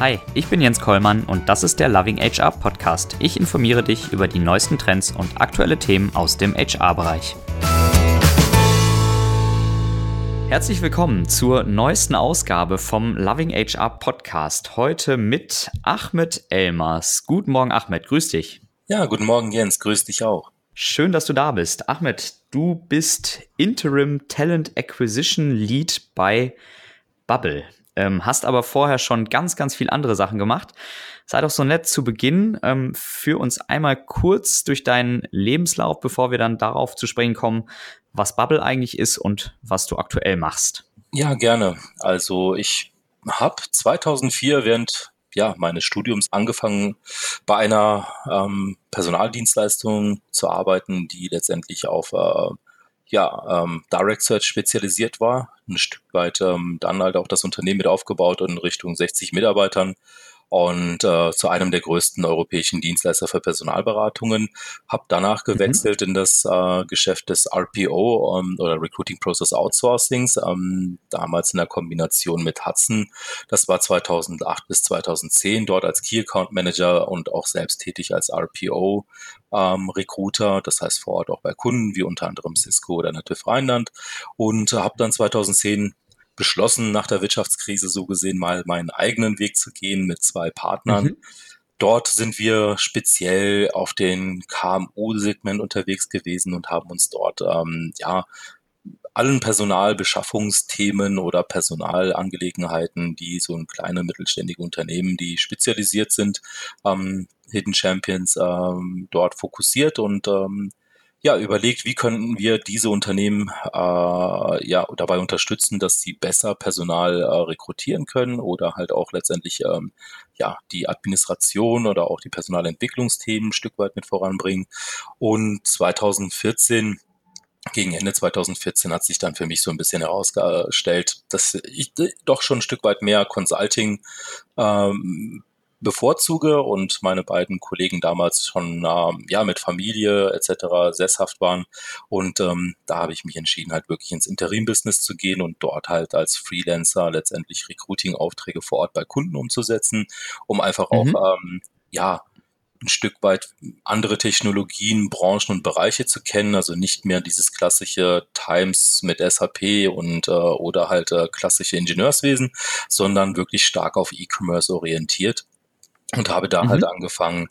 Hi, ich bin Jens Kollmann und das ist der Loving HR Podcast. Ich informiere dich über die neuesten Trends und aktuelle Themen aus dem HR-Bereich. Herzlich willkommen zur neuesten Ausgabe vom Loving HR Podcast. Heute mit Ahmed Elmers. Guten Morgen, Ahmed. Grüß dich. Ja, guten Morgen, Jens. Grüß dich auch. Schön, dass du da bist. Ahmed, du bist Interim Talent Acquisition Lead bei Bubble ähm, hast aber vorher schon ganz, ganz viel andere Sachen gemacht. Sei doch so nett zu Beginn, ähm, für uns einmal kurz durch deinen Lebenslauf, bevor wir dann darauf zu sprechen kommen, was Bubble eigentlich ist und was du aktuell machst. Ja, gerne. Also ich habe 2004 während ja, meines Studiums angefangen, bei einer ähm, Personaldienstleistung zu arbeiten, die letztendlich auf äh, ja, ähm, Direct Search spezialisiert war, ein Stück weit ähm, dann halt auch das Unternehmen mit aufgebaut in Richtung 60 Mitarbeitern und äh, zu einem der größten europäischen Dienstleister für Personalberatungen. Habe danach mhm. gewechselt mhm. in das äh, Geschäft des RPO ähm, oder Recruiting Process Outsourcings, ähm, damals in der Kombination mit Hudson. Das war 2008 bis 2010 dort als Key Account Manager und auch selbst tätig als RPO ähm, Recruiter, das heißt vor Ort auch bei Kunden wie unter anderem Cisco oder Nativ Rheinland und äh, habe dann 2010 beschlossen, nach der Wirtschaftskrise so gesehen mal meinen eigenen Weg zu gehen mit zwei Partnern. Mhm. Dort sind wir speziell auf den KMU-Segment unterwegs gewesen und haben uns dort ähm, ja allen Personalbeschaffungsthemen oder Personalangelegenheiten, die so ein kleine mittelständige Unternehmen, die spezialisiert sind, ähm, Hidden Champions ähm, dort fokussiert und ähm, ja, überlegt, wie könnten wir diese Unternehmen äh, ja dabei unterstützen, dass sie besser Personal äh, rekrutieren können oder halt auch letztendlich ähm, ja die Administration oder auch die Personalentwicklungsthemen ein Stück weit mit voranbringen. Und 2014 gegen Ende 2014 hat sich dann für mich so ein bisschen herausgestellt, dass ich doch schon ein Stück weit mehr Consulting ähm, bevorzuge und meine beiden Kollegen damals schon ähm, ja mit Familie etc. sesshaft waren und ähm, da habe ich mich entschieden halt wirklich ins Interim-Business zu gehen und dort halt als Freelancer letztendlich Recruiting-Aufträge vor Ort bei Kunden umzusetzen, um einfach mhm. auch ähm, ja ein Stück weit andere Technologien, Branchen und Bereiche zu kennen, also nicht mehr dieses klassische Times mit SAP und äh, oder halt äh, klassische Ingenieurswesen, sondern wirklich stark auf E-Commerce orientiert und habe da halt mhm. halt angefangen,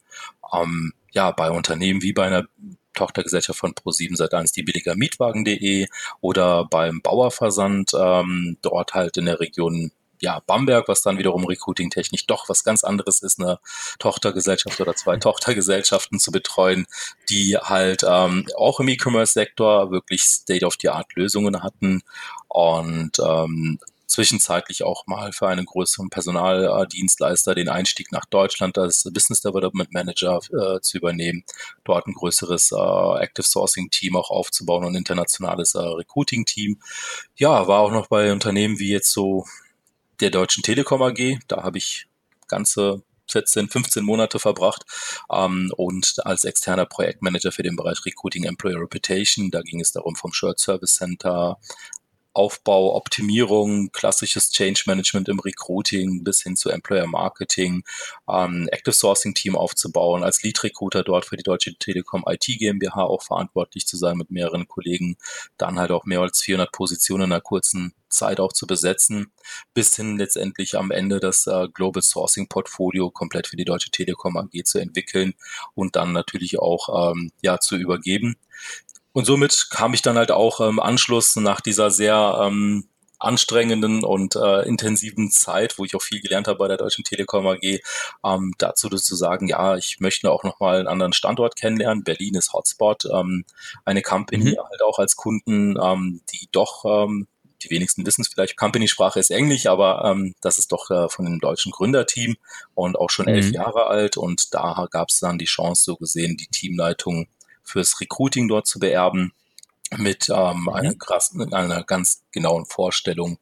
ähm, ja, bei Unternehmen wie bei einer Tochtergesellschaft von Pro7 Sat1, die billiger Mietwagen.de oder beim Bauerversand, ähm, dort halt in der Region ja, Bamberg, was dann wiederum recruiting-technisch doch was ganz anderes ist, eine Tochtergesellschaft oder zwei Tochtergesellschaften zu betreuen, die halt ähm, auch im E-Commerce-Sektor wirklich State-of-the-Art-Lösungen hatten und ähm, zwischenzeitlich auch mal für einen größeren Personaldienstleister den Einstieg nach Deutschland als Business Development Manager äh, zu übernehmen, dort ein größeres äh, Active Sourcing Team auch aufzubauen und internationales äh, Recruiting Team. Ja, war auch noch bei Unternehmen wie jetzt so der Deutschen Telekom AG, da habe ich ganze 14, 15 Monate verbracht ähm, und als externer Projektmanager für den Bereich Recruiting Employer Reputation. Da ging es darum, vom Shirt Service Center Aufbau, Optimierung, klassisches Change Management im Recruiting bis hin zu Employer Marketing, ähm, Active Sourcing Team aufzubauen, als Lead Recruiter dort für die Deutsche Telekom IT GmbH auch verantwortlich zu sein mit mehreren Kollegen, dann halt auch mehr als 400 Positionen in einer kurzen Zeit auch zu besetzen, bis hin letztendlich am Ende das äh, Global Sourcing Portfolio komplett für die Deutsche Telekom AG zu entwickeln und dann natürlich auch ähm, ja zu übergeben. Und somit kam ich dann halt auch im Anschluss nach dieser sehr ähm, anstrengenden und äh, intensiven Zeit, wo ich auch viel gelernt habe bei der Deutschen Telekom AG, ähm, dazu zu sagen, ja, ich möchte auch nochmal einen anderen Standort kennenlernen. Berlin ist Hotspot, ähm, eine Company mhm. halt auch als Kunden, ähm, die doch ähm, die wenigsten wissen es vielleicht, Company-Sprache ist Englisch, aber ähm, das ist doch äh, von dem deutschen Gründerteam und auch schon mhm. elf Jahre alt. Und da gab es dann die Chance, so gesehen, die Teamleitung fürs Recruiting dort zu beerben mit ähm, mhm. einer, krassen, einer ganz genauen Vorstellung,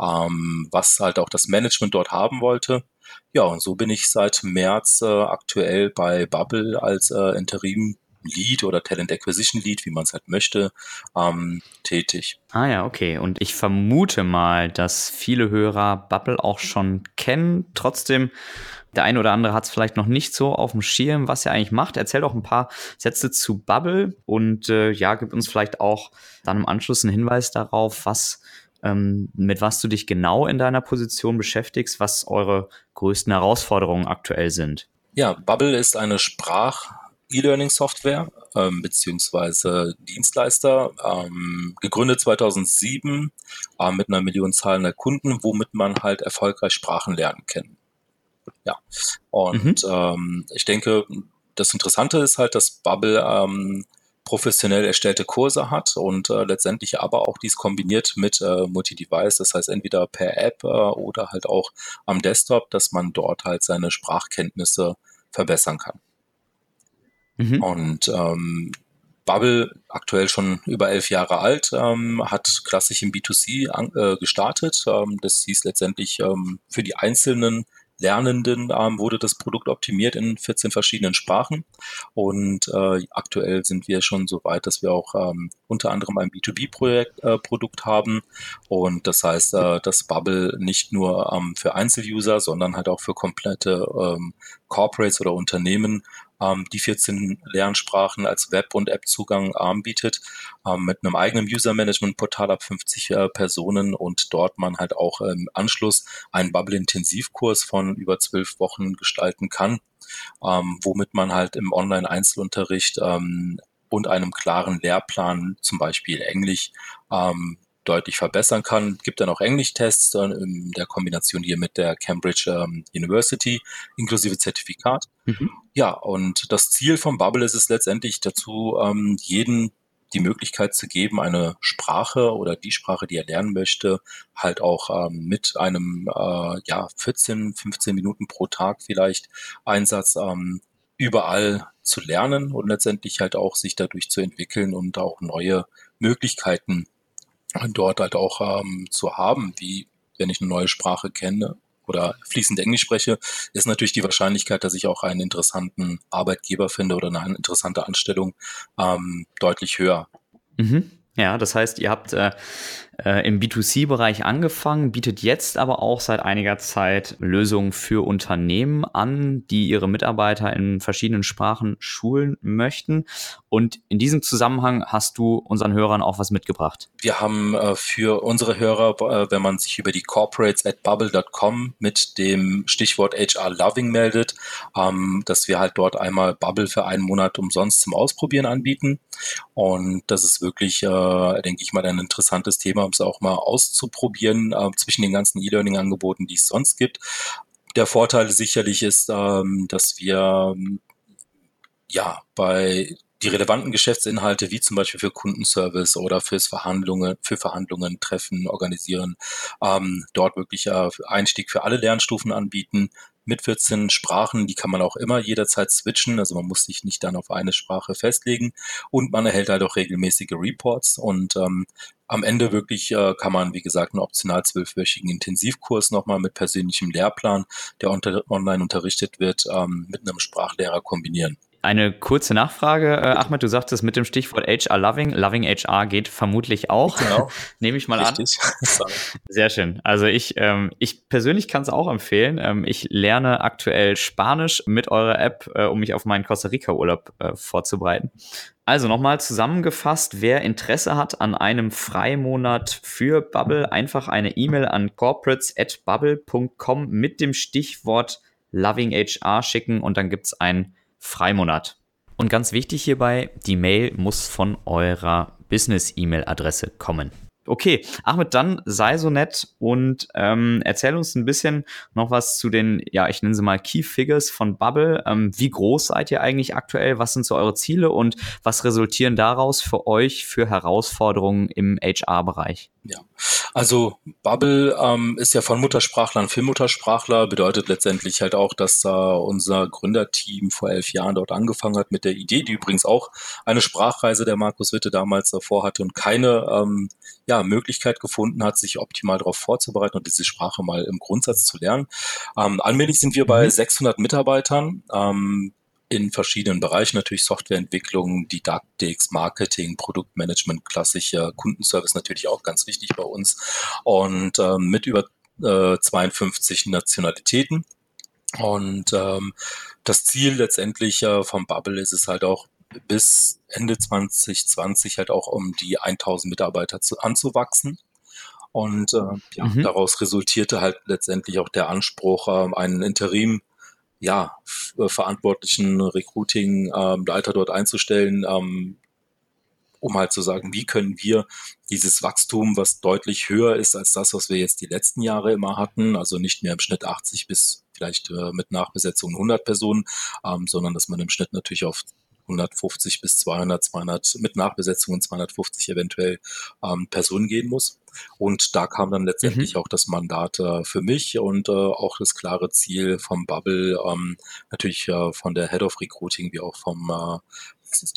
ähm, was halt auch das Management dort haben wollte. Ja, und so bin ich seit März äh, aktuell bei Bubble als äh, Interim Lead oder Talent Acquisition Lead, wie man es halt möchte, ähm, tätig. Ah ja, okay. Und ich vermute mal, dass viele Hörer Bubble auch schon kennen. Trotzdem, der eine oder andere hat es vielleicht noch nicht so auf dem Schirm, was er eigentlich macht. Erzähl doch ein paar Sätze zu Bubble und äh, ja, gib uns vielleicht auch dann im Anschluss einen Hinweis darauf, was ähm, mit was du dich genau in deiner Position beschäftigst, was eure größten Herausforderungen aktuell sind. Ja, Bubble ist eine Sprach- E-Learning-Software ähm, beziehungsweise Dienstleister, ähm, gegründet 2007 äh, mit einer Millionenzahl der Kunden, womit man halt erfolgreich Sprachen lernen kann. Ja, und mhm. ähm, ich denke, das Interessante ist halt, dass Bubble ähm, professionell erstellte Kurse hat und äh, letztendlich aber auch dies kombiniert mit äh, Multi-Device, das heißt entweder per App äh, oder halt auch am Desktop, dass man dort halt seine Sprachkenntnisse verbessern kann. Mhm. Und ähm, Bubble, aktuell schon über elf Jahre alt, ähm, hat klassisch im B2C an, äh, gestartet. Ähm, das hieß letztendlich ähm, für die einzelnen Lernenden ähm, wurde das Produkt optimiert in 14 verschiedenen Sprachen. Und äh, aktuell sind wir schon so weit, dass wir auch ähm, unter anderem ein B2B-Produkt äh, haben. Und das heißt, äh, dass Bubble nicht nur ähm, für Einzeluser, sondern halt auch für komplette ähm, Corporates oder Unternehmen die 14 Lernsprachen als Web- und App-Zugang anbietet, ähm, mit einem eigenen User-Management-Portal ab 50 äh, Personen und dort man halt auch im Anschluss einen Bubble-Intensivkurs von über zwölf Wochen gestalten kann, ähm, womit man halt im Online-Einzelunterricht ähm, und einem klaren Lehrplan, zum Beispiel Englisch, ähm, deutlich verbessern kann. Gibt dann auch Englisch-Tests in der Kombination hier mit der Cambridge ähm, University inklusive Zertifikat. Mhm. Ja, und das Ziel vom Bubble ist es letztendlich dazu, ähm, jeden die Möglichkeit zu geben, eine Sprache oder die Sprache, die er lernen möchte, halt auch ähm, mit einem äh, ja 14, 15 Minuten pro Tag vielleicht Einsatz ähm, überall zu lernen und letztendlich halt auch sich dadurch zu entwickeln und auch neue Möglichkeiten dort halt auch ähm, zu haben, wie wenn ich eine neue Sprache kenne oder fließend Englisch spreche, ist natürlich die Wahrscheinlichkeit, dass ich auch einen interessanten Arbeitgeber finde oder eine interessante Anstellung ähm, deutlich höher. Mhm. Ja, das heißt, ihr habt äh, äh, im B2C-Bereich angefangen, bietet jetzt aber auch seit einiger Zeit Lösungen für Unternehmen an, die ihre Mitarbeiter in verschiedenen Sprachen schulen möchten. Und in diesem Zusammenhang hast du unseren Hörern auch was mitgebracht. Wir haben äh, für unsere Hörer, äh, wenn man sich über die corporates at bubble.com mit dem Stichwort HR Loving meldet, ähm, dass wir halt dort einmal Bubble für einen Monat umsonst zum Ausprobieren anbieten. Und das ist wirklich, äh, denke ich mal, ein interessantes Thema, es auch mal auszuprobieren äh, zwischen den ganzen E-Learning-Angeboten, die es sonst gibt. Der Vorteil sicherlich ist, ähm, dass wir ja bei die relevanten Geschäftsinhalte, wie zum Beispiel für Kundenservice oder fürs Verhandlungen, für Verhandlungen, Treffen, organisieren, ähm, dort wirklich äh, Einstieg für alle Lernstufen anbieten mit 14 Sprachen, die kann man auch immer jederzeit switchen, also man muss sich nicht dann auf eine Sprache festlegen. Und man erhält halt auch regelmäßige Reports. Und ähm, am Ende wirklich äh, kann man, wie gesagt, einen optional zwölfwöchigen Intensivkurs nochmal mit persönlichem Lehrplan, der online unterrichtet wird, ähm, mit einem Sprachlehrer kombinieren. Eine kurze Nachfrage, äh, Ahmed, du sagtest mit dem Stichwort HR Loving. Loving HR geht vermutlich auch. Genau. Nehme ich mal Richtig. an. Sehr schön. Also ich, ähm, ich persönlich kann es auch empfehlen. Ähm, ich lerne aktuell Spanisch mit eurer App, äh, um mich auf meinen Costa Rica-Urlaub äh, vorzubereiten. Also nochmal zusammengefasst, wer Interesse hat an einem Freimonat für Bubble, einfach eine E-Mail an corporates@bubble.com mit dem Stichwort Loving HR schicken und dann gibt es ein Freimonat. Und ganz wichtig hierbei, die Mail muss von eurer Business-E-Mail-Adresse kommen. Okay, Ahmed, dann sei so nett und ähm, erzähl uns ein bisschen noch was zu den, ja, ich nenne sie mal Key Figures von Bubble. Ähm, wie groß seid ihr eigentlich aktuell? Was sind so eure Ziele und was resultieren daraus für euch für Herausforderungen im HR-Bereich? Ja, also Bubble ähm, ist ja von Muttersprachlern für Muttersprachler, bedeutet letztendlich halt auch, dass äh, unser Gründerteam vor elf Jahren dort angefangen hat mit der Idee, die übrigens auch eine Sprachreise der Markus Witte damals davor hatte und keine ähm, ja, Möglichkeit gefunden hat, sich optimal darauf vorzubereiten und diese Sprache mal im Grundsatz zu lernen. Ähm, allmählich sind wir bei 600 mhm. Mitarbeitern. Ähm, in verschiedenen Bereichen, natürlich Softwareentwicklung, Didaktik, Marketing, Produktmanagement, klassischer Kundenservice natürlich auch ganz wichtig bei uns und ähm, mit über äh, 52 Nationalitäten. Und ähm, das Ziel letztendlich äh, vom Bubble ist es halt auch bis Ende 2020 halt auch um die 1000 Mitarbeiter zu, anzuwachsen. Und äh, ja, mhm. daraus resultierte halt letztendlich auch der Anspruch, äh, einen Interim ja, äh, verantwortlichen Recruiting-Leiter ähm, dort einzustellen, ähm, um halt zu sagen, wie können wir dieses Wachstum, was deutlich höher ist als das, was wir jetzt die letzten Jahre immer hatten, also nicht mehr im Schnitt 80 bis vielleicht äh, mit Nachbesetzung 100 Personen, ähm, sondern dass man im Schnitt natürlich auf 150 bis 200, 200 mit Nachbesetzungen 250 eventuell ähm, Personen gehen muss. Und da kam dann letztendlich mhm. auch das Mandat äh, für mich und äh, auch das klare Ziel vom Bubble, ähm, natürlich äh, von der Head of Recruiting wie auch vom äh,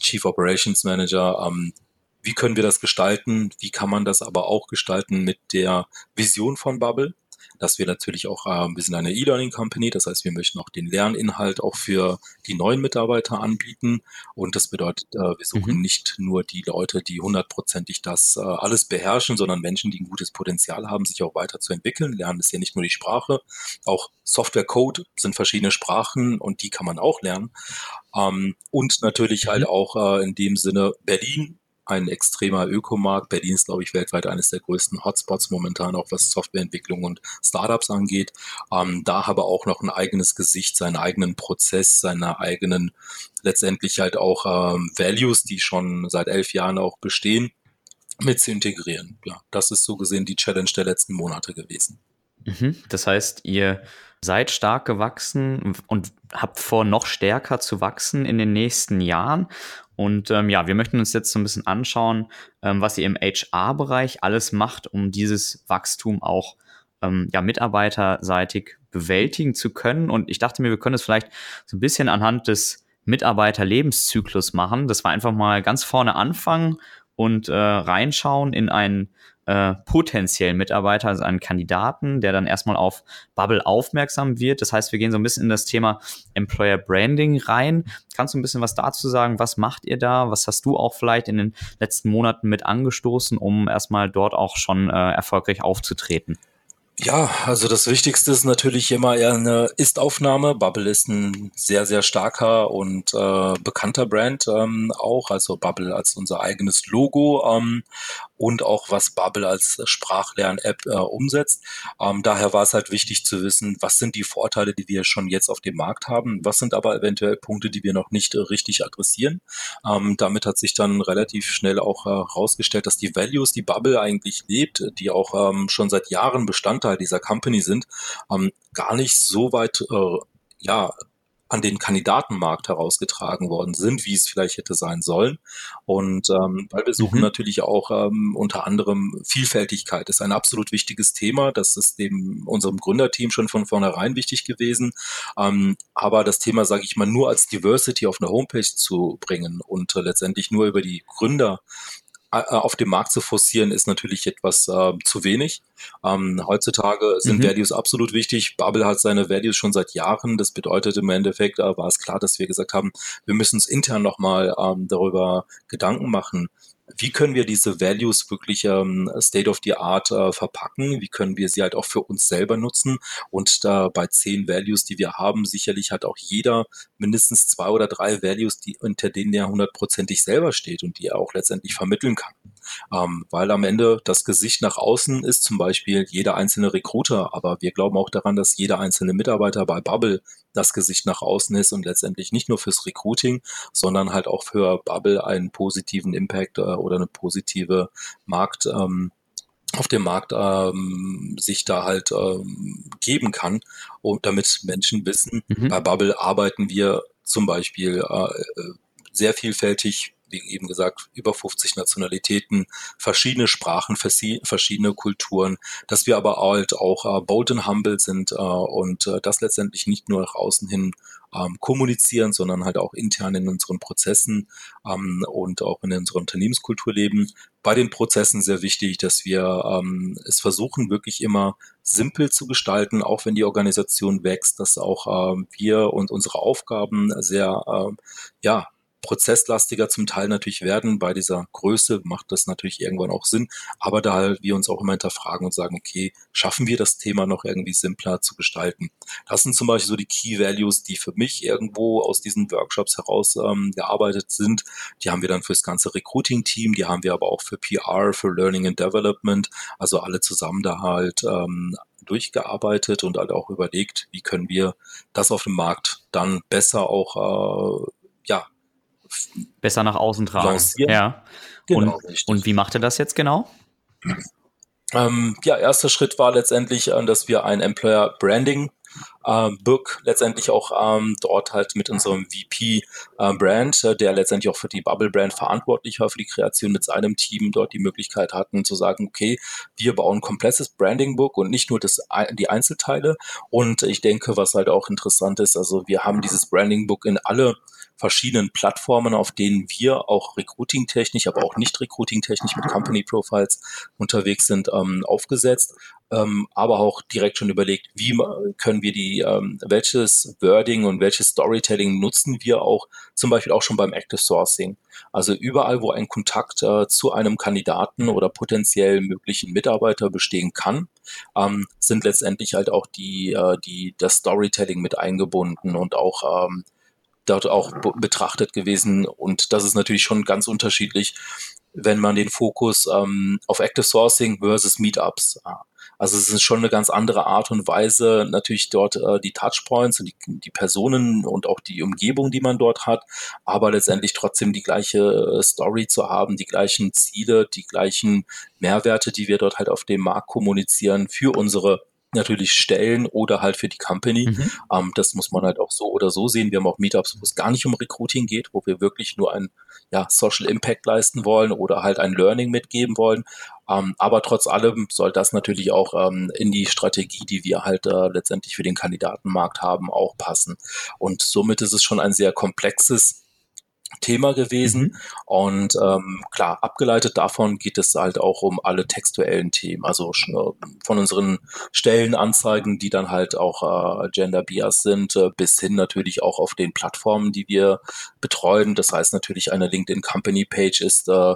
Chief Operations Manager. Ähm, wie können wir das gestalten? Wie kann man das aber auch gestalten mit der Vision von Bubble? Dass wir natürlich auch, äh, wir sind eine E-Learning Company, das heißt, wir möchten auch den Lerninhalt auch für die neuen Mitarbeiter anbieten. Und das bedeutet, äh, wir suchen mhm. nicht nur die Leute, die hundertprozentig das äh, alles beherrschen, sondern Menschen, die ein gutes Potenzial haben, sich auch weiterzuentwickeln. Lernen ist ja nicht nur die Sprache, auch Software Code sind verschiedene Sprachen und die kann man auch lernen. Ähm, und natürlich halt mhm. auch äh, in dem Sinne Berlin ein extremer Ökomarkt. Berlin ist, glaube ich, weltweit eines der größten Hotspots momentan, auch was Softwareentwicklung und Startups angeht. Ähm, da aber auch noch ein eigenes Gesicht, seinen eigenen Prozess, seine eigenen letztendlich halt auch ähm, Values, die schon seit elf Jahren auch bestehen, mit zu integrieren. Ja, das ist so gesehen die Challenge der letzten Monate gewesen. Mhm. Das heißt, ihr seid stark gewachsen und habt vor, noch stärker zu wachsen in den nächsten Jahren. Und ähm, ja, wir möchten uns jetzt so ein bisschen anschauen, ähm, was ihr im HR-Bereich alles macht, um dieses Wachstum auch ähm, ja, mitarbeiterseitig bewältigen zu können. Und ich dachte mir, wir können es vielleicht so ein bisschen anhand des Mitarbeiterlebenszyklus machen, dass wir einfach mal ganz vorne anfangen und äh, reinschauen in einen äh, potenziellen Mitarbeiter, also einen Kandidaten, der dann erstmal auf Bubble aufmerksam wird. Das heißt, wir gehen so ein bisschen in das Thema Employer Branding rein. Kannst du ein bisschen was dazu sagen? Was macht ihr da? Was hast du auch vielleicht in den letzten Monaten mit angestoßen, um erstmal dort auch schon äh, erfolgreich aufzutreten? Ja, also das Wichtigste ist natürlich immer eher eine Ist-Aufnahme. Bubble ist ein sehr, sehr starker und äh, bekannter Brand ähm, auch. Also Bubble als unser eigenes Logo ähm, und auch was Bubble als Sprachlern-App äh, umsetzt. Ähm, daher war es halt wichtig zu wissen, was sind die Vorteile, die wir schon jetzt auf dem Markt haben, was sind aber eventuell Punkte, die wir noch nicht äh, richtig adressieren. Ähm, damit hat sich dann relativ schnell auch herausgestellt, äh, dass die Values, die Bubble eigentlich lebt, die auch ähm, schon seit Jahren Bestandteil Bestandteil dieser Company sind, ähm, gar nicht so weit äh, ja, an den Kandidatenmarkt herausgetragen worden sind, wie es vielleicht hätte sein sollen. Und ähm, weil wir suchen mhm. natürlich auch ähm, unter anderem Vielfältigkeit, das ist ein absolut wichtiges Thema. Das ist dem unserem Gründerteam schon von vornherein wichtig gewesen. Ähm, aber das Thema, sage ich mal, nur als Diversity auf eine Homepage zu bringen und äh, letztendlich nur über die Gründer auf dem Markt zu forcieren, ist natürlich etwas äh, zu wenig. Ähm, heutzutage sind mhm. Values absolut wichtig. Bubble hat seine Values schon seit Jahren. Das bedeutet im Endeffekt, äh, war es klar, dass wir gesagt haben, wir müssen uns intern nochmal ähm, darüber Gedanken machen, wie können wir diese Values wirklich ähm, State of the Art äh, verpacken? Wie können wir sie halt auch für uns selber nutzen? Und da bei zehn Values, die wir haben, sicherlich hat auch jeder mindestens zwei oder drei Values, die unter denen er hundertprozentig selber steht und die er auch letztendlich vermitteln kann. Ähm, weil am Ende das Gesicht nach außen ist zum Beispiel jeder einzelne Recruiter, aber wir glauben auch daran, dass jeder einzelne Mitarbeiter bei Bubble das Gesicht nach außen ist und letztendlich nicht nur fürs Recruiting, sondern halt auch für Bubble einen positiven Impact äh, oder eine positive Markt ähm, auf dem Markt ähm, sich da halt ähm, geben kann und damit Menschen wissen, mhm. bei Bubble arbeiten wir zum Beispiel äh, äh sehr vielfältig wie eben gesagt, über 50 Nationalitäten, verschiedene Sprachen, verschiedene Kulturen, dass wir aber halt auch äh, bold and humble sind äh, und äh, das letztendlich nicht nur nach außen hin ähm, kommunizieren, sondern halt auch intern in unseren Prozessen ähm, und auch in unserer Unternehmenskultur leben. bei den Prozessen sehr wichtig, dass wir ähm, es versuchen, wirklich immer simpel zu gestalten, auch wenn die Organisation wächst, dass auch wir und unsere Aufgaben sehr ja, prozesslastiger zum Teil natürlich werden. Bei dieser Größe macht das natürlich irgendwann auch Sinn. Aber da halt wir uns auch immer hinterfragen und sagen, okay, schaffen wir das Thema noch irgendwie simpler zu gestalten? Das sind zum Beispiel so die Key Values, die für mich irgendwo aus diesen Workshops heraus ähm, gearbeitet sind. Die haben wir dann fürs ganze Recruiting-Team, die haben wir aber auch für PR, für Learning and Development, also alle zusammen da halt ähm, durchgearbeitet und halt auch überlegt, wie können wir das auf dem Markt dann besser auch äh, ja, besser nach außen tragen. Lancieren. Ja. Genau, und, und wie macht er das jetzt genau? Ähm, ja, erster Schritt war letztendlich, äh, dass wir ein Employer Branding äh, Book letztendlich auch ähm, dort halt mit unserem VP äh, Brand, äh, der letztendlich auch für die Bubble Brand verantwortlich war, für die Kreation mit seinem Team dort die Möglichkeit hatten zu sagen, okay, wir bauen ein komplettes Branding Book und nicht nur das, die Einzelteile. Und ich denke, was halt auch interessant ist, also wir haben dieses Branding Book in alle verschiedenen Plattformen, auf denen wir auch recruiting-technisch, aber auch nicht recruiting-technisch mit Company Profiles unterwegs sind, ähm, aufgesetzt. Ähm, aber auch direkt schon überlegt, wie können wir die, ähm, welches Wording und welches Storytelling nutzen wir auch zum Beispiel auch schon beim Active Sourcing. Also überall, wo ein Kontakt äh, zu einem Kandidaten oder potenziell möglichen Mitarbeiter bestehen kann, ähm, sind letztendlich halt auch die, äh, die, das Storytelling mit eingebunden und auch ähm, dort auch betrachtet gewesen. Und das ist natürlich schon ganz unterschiedlich, wenn man den Fokus ähm, auf Active Sourcing versus Meetups. Also es ist schon eine ganz andere Art und Weise, natürlich dort äh, die Touchpoints und die, die Personen und auch die Umgebung, die man dort hat, aber letztendlich trotzdem die gleiche äh, Story zu haben, die gleichen Ziele, die gleichen Mehrwerte, die wir dort halt auf dem Markt kommunizieren für unsere natürlich stellen oder halt für die Company. Mhm. Ähm, das muss man halt auch so oder so sehen. Wir haben auch Meetups, wo es gar nicht um Recruiting geht, wo wir wirklich nur ein ja, Social Impact leisten wollen oder halt ein Learning mitgeben wollen. Ähm, aber trotz allem soll das natürlich auch ähm, in die Strategie, die wir halt äh, letztendlich für den Kandidatenmarkt haben, auch passen. Und somit ist es schon ein sehr komplexes Thema gewesen. Mhm. Und ähm, klar, abgeleitet davon geht es halt auch um alle textuellen Themen, also äh, von unseren Stellenanzeigen, die dann halt auch äh, Gender Bias sind, äh, bis hin natürlich auch auf den Plattformen, die wir betreuen. Das heißt natürlich, eine LinkedIn Company Page ist äh,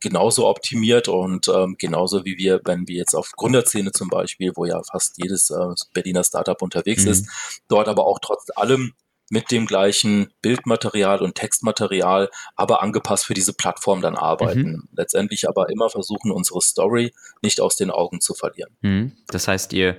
genauso optimiert und ähm, genauso wie wir, wenn wir jetzt auf Gründerszene zum Beispiel, wo ja fast jedes äh, Berliner Startup unterwegs mhm. ist, dort aber auch trotz allem mit dem gleichen Bildmaterial und Textmaterial, aber angepasst für diese Plattform dann arbeiten. Mhm. Letztendlich aber immer versuchen, unsere Story nicht aus den Augen zu verlieren. Mhm. Das heißt, ihr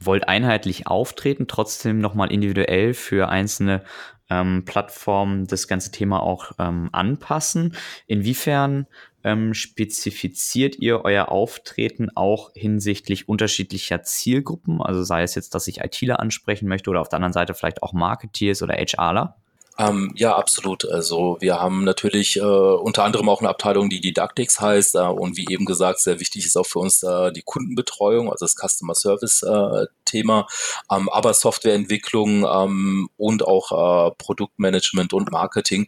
wollt einheitlich auftreten, trotzdem nochmal individuell für einzelne ähm, Plattformen das ganze Thema auch ähm, anpassen. Inwiefern ähm, spezifiziert ihr euer Auftreten auch hinsichtlich unterschiedlicher Zielgruppen? Also sei es jetzt, dass ich ITler ansprechen möchte oder auf der anderen Seite vielleicht auch Marketeers oder HRler? Ähm, ja, absolut. Also wir haben natürlich äh, unter anderem auch eine Abteilung, die Didactics heißt äh, und wie eben gesagt, sehr wichtig ist auch für uns äh, die Kundenbetreuung, also das Customer Service äh, Thema, ähm, aber Softwareentwicklung ähm, und auch äh, Produktmanagement und Marketing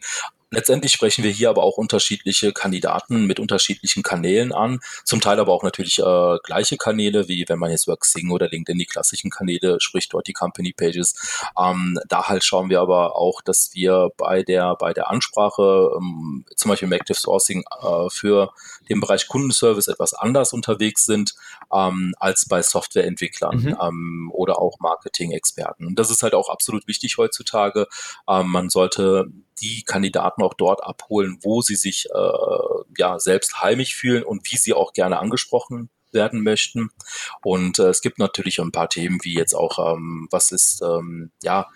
Letztendlich sprechen wir hier aber auch unterschiedliche Kandidaten mit unterschiedlichen Kanälen an, zum Teil aber auch natürlich äh, gleiche Kanäle, wie wenn man jetzt über Xing oder LinkedIn die klassischen Kanäle spricht, dort die Company Pages. Ähm, da halt schauen wir aber auch, dass wir bei der bei der Ansprache ähm, zum Beispiel im Active Sourcing äh, für den Bereich Kundenservice etwas anders unterwegs sind ähm, als bei Softwareentwicklern mhm. ähm, oder auch Marketing-Experten. Das ist halt auch absolut wichtig heutzutage. Ähm, man sollte die Kandidaten auch dort abholen, wo sie sich äh, ja selbst heimisch fühlen und wie sie auch gerne angesprochen werden möchten. Und äh, es gibt natürlich ein paar Themen, wie jetzt auch, ähm, was ist, ähm, ja,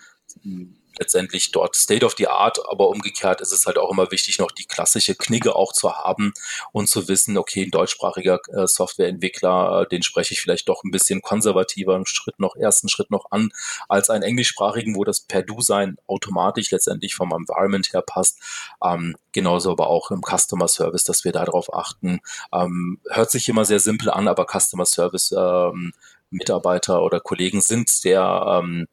letztendlich dort State of the Art, aber umgekehrt ist es halt auch immer wichtig, noch die klassische Knigge auch zu haben und zu wissen, okay, ein deutschsprachiger äh, Softwareentwickler, äh, den spreche ich vielleicht doch ein bisschen konservativer im Schritt noch, ersten Schritt noch an, als einen englischsprachigen, wo das per Du sein automatisch letztendlich vom Environment her passt. Ähm, genauso aber auch im Customer Service, dass wir darauf achten. Ähm, hört sich immer sehr simpel an, aber Customer Service ähm, Mitarbeiter oder Kollegen sind sehr ähm,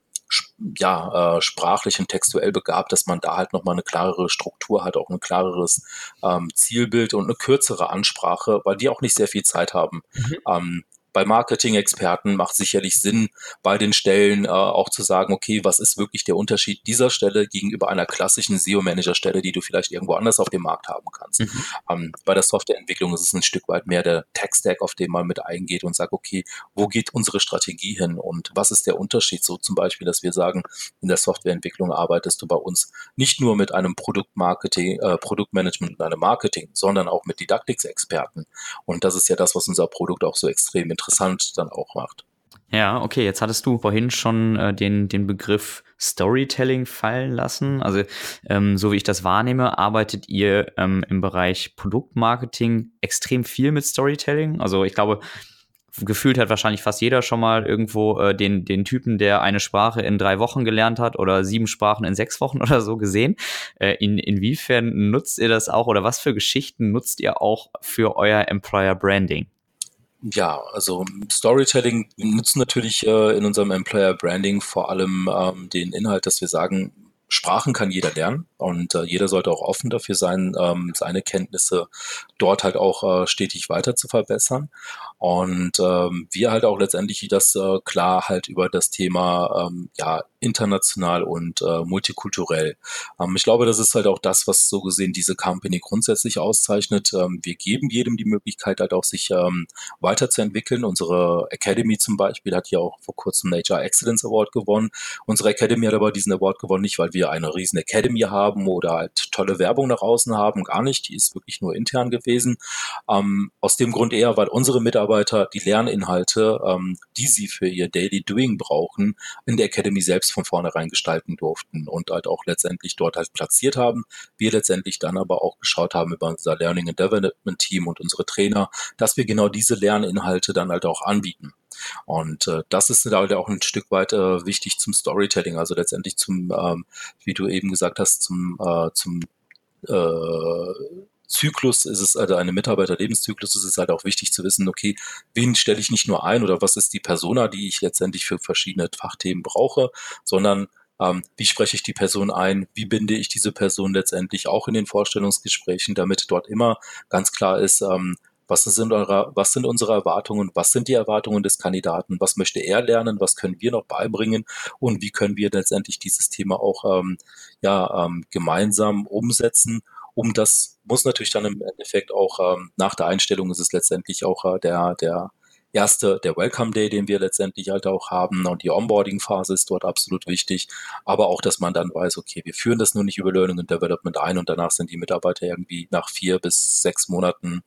ja, äh, sprachlich und textuell begabt, dass man da halt nochmal eine klarere Struktur hat, auch ein klareres ähm, Zielbild und eine kürzere Ansprache, weil die auch nicht sehr viel Zeit haben. Mhm. Ähm, bei Marketing-Experten macht sicherlich Sinn, bei den Stellen äh, auch zu sagen, okay, was ist wirklich der Unterschied dieser Stelle gegenüber einer klassischen SEO-Manager-Stelle, die du vielleicht irgendwo anders auf dem Markt haben kannst. Mhm. Ähm, bei der Softwareentwicklung ist es ein Stück weit mehr der Tech-Stack, auf den man mit eingeht und sagt, okay, wo geht unsere Strategie hin und was ist der Unterschied? So zum Beispiel, dass wir sagen, in der Softwareentwicklung arbeitest du bei uns nicht nur mit einem Produktmarketing, äh, Produktmanagement und einem Marketing, sondern auch mit Didaktics-Experten. Und das ist ja das, was unser Produkt auch so extrem interessiert interessant dann auch macht. Ja, okay, jetzt hattest du vorhin schon äh, den, den Begriff Storytelling fallen lassen. Also, ähm, so wie ich das wahrnehme, arbeitet ihr ähm, im Bereich Produktmarketing extrem viel mit Storytelling. Also, ich glaube, gefühlt hat wahrscheinlich fast jeder schon mal irgendwo äh, den, den Typen, der eine Sprache in drei Wochen gelernt hat oder sieben Sprachen in sechs Wochen oder so gesehen. Äh, in, inwiefern nutzt ihr das auch oder was für Geschichten nutzt ihr auch für euer Employer Branding? Ja, also Storytelling nutzt natürlich äh, in unserem Employer Branding vor allem ähm, den Inhalt, dass wir sagen, Sprachen kann jeder lernen und äh, jeder sollte auch offen dafür sein, ähm, seine Kenntnisse dort halt auch äh, stetig weiter zu verbessern. Und ähm, wir halt auch letztendlich das äh, klar halt über das Thema ähm, ja international und äh, multikulturell. Ähm, ich glaube, das ist halt auch das, was so gesehen diese Company grundsätzlich auszeichnet. Ähm, wir geben jedem die Möglichkeit halt auch sich ähm, weiterzuentwickeln. Unsere Academy zum Beispiel hat ja auch vor kurzem HR Excellence Award gewonnen. Unsere Academy hat aber diesen Award gewonnen nicht, weil wir eine riesen Academy haben oder halt tolle Werbung nach außen haben, gar nicht. Die ist wirklich nur intern gewesen. Ähm, aus dem Grund eher, weil unsere Mitarbeiter Mitarbeiter die Lerninhalte, ähm, die sie für ihr Daily Doing brauchen, in der Academy selbst von vornherein gestalten durften und halt auch letztendlich dort halt platziert haben. Wir letztendlich dann aber auch geschaut haben über unser Learning and Development Team und unsere Trainer, dass wir genau diese Lerninhalte dann halt auch anbieten. Und äh, das ist halt auch ein Stück weit äh, wichtig zum Storytelling, also letztendlich zum, ähm, wie du eben gesagt hast, zum, äh, zum äh, Zyklus ist es, also eine Mitarbeiterlebenszyklus ist es halt auch wichtig zu wissen, okay, wen stelle ich nicht nur ein oder was ist die Persona, die ich letztendlich für verschiedene Fachthemen brauche, sondern ähm, wie spreche ich die Person ein, wie binde ich diese Person letztendlich auch in den Vorstellungsgesprächen, damit dort immer ganz klar ist, ähm, was sind, eure, was sind unsere Erwartungen? Was sind die Erwartungen des Kandidaten? Was möchte er lernen? Was können wir noch beibringen? Und wie können wir letztendlich dieses Thema auch ähm, ja, ähm, gemeinsam umsetzen um das muss natürlich dann im Endeffekt auch ähm, nach der Einstellung ist es letztendlich auch äh, der, der erste, der Welcome Day, den wir letztendlich halt auch haben. Und die Onboarding-Phase ist dort absolut wichtig, aber auch, dass man dann weiß, okay, wir führen das nur nicht über Learning and Development ein und danach sind die Mitarbeiter irgendwie nach vier bis sechs Monaten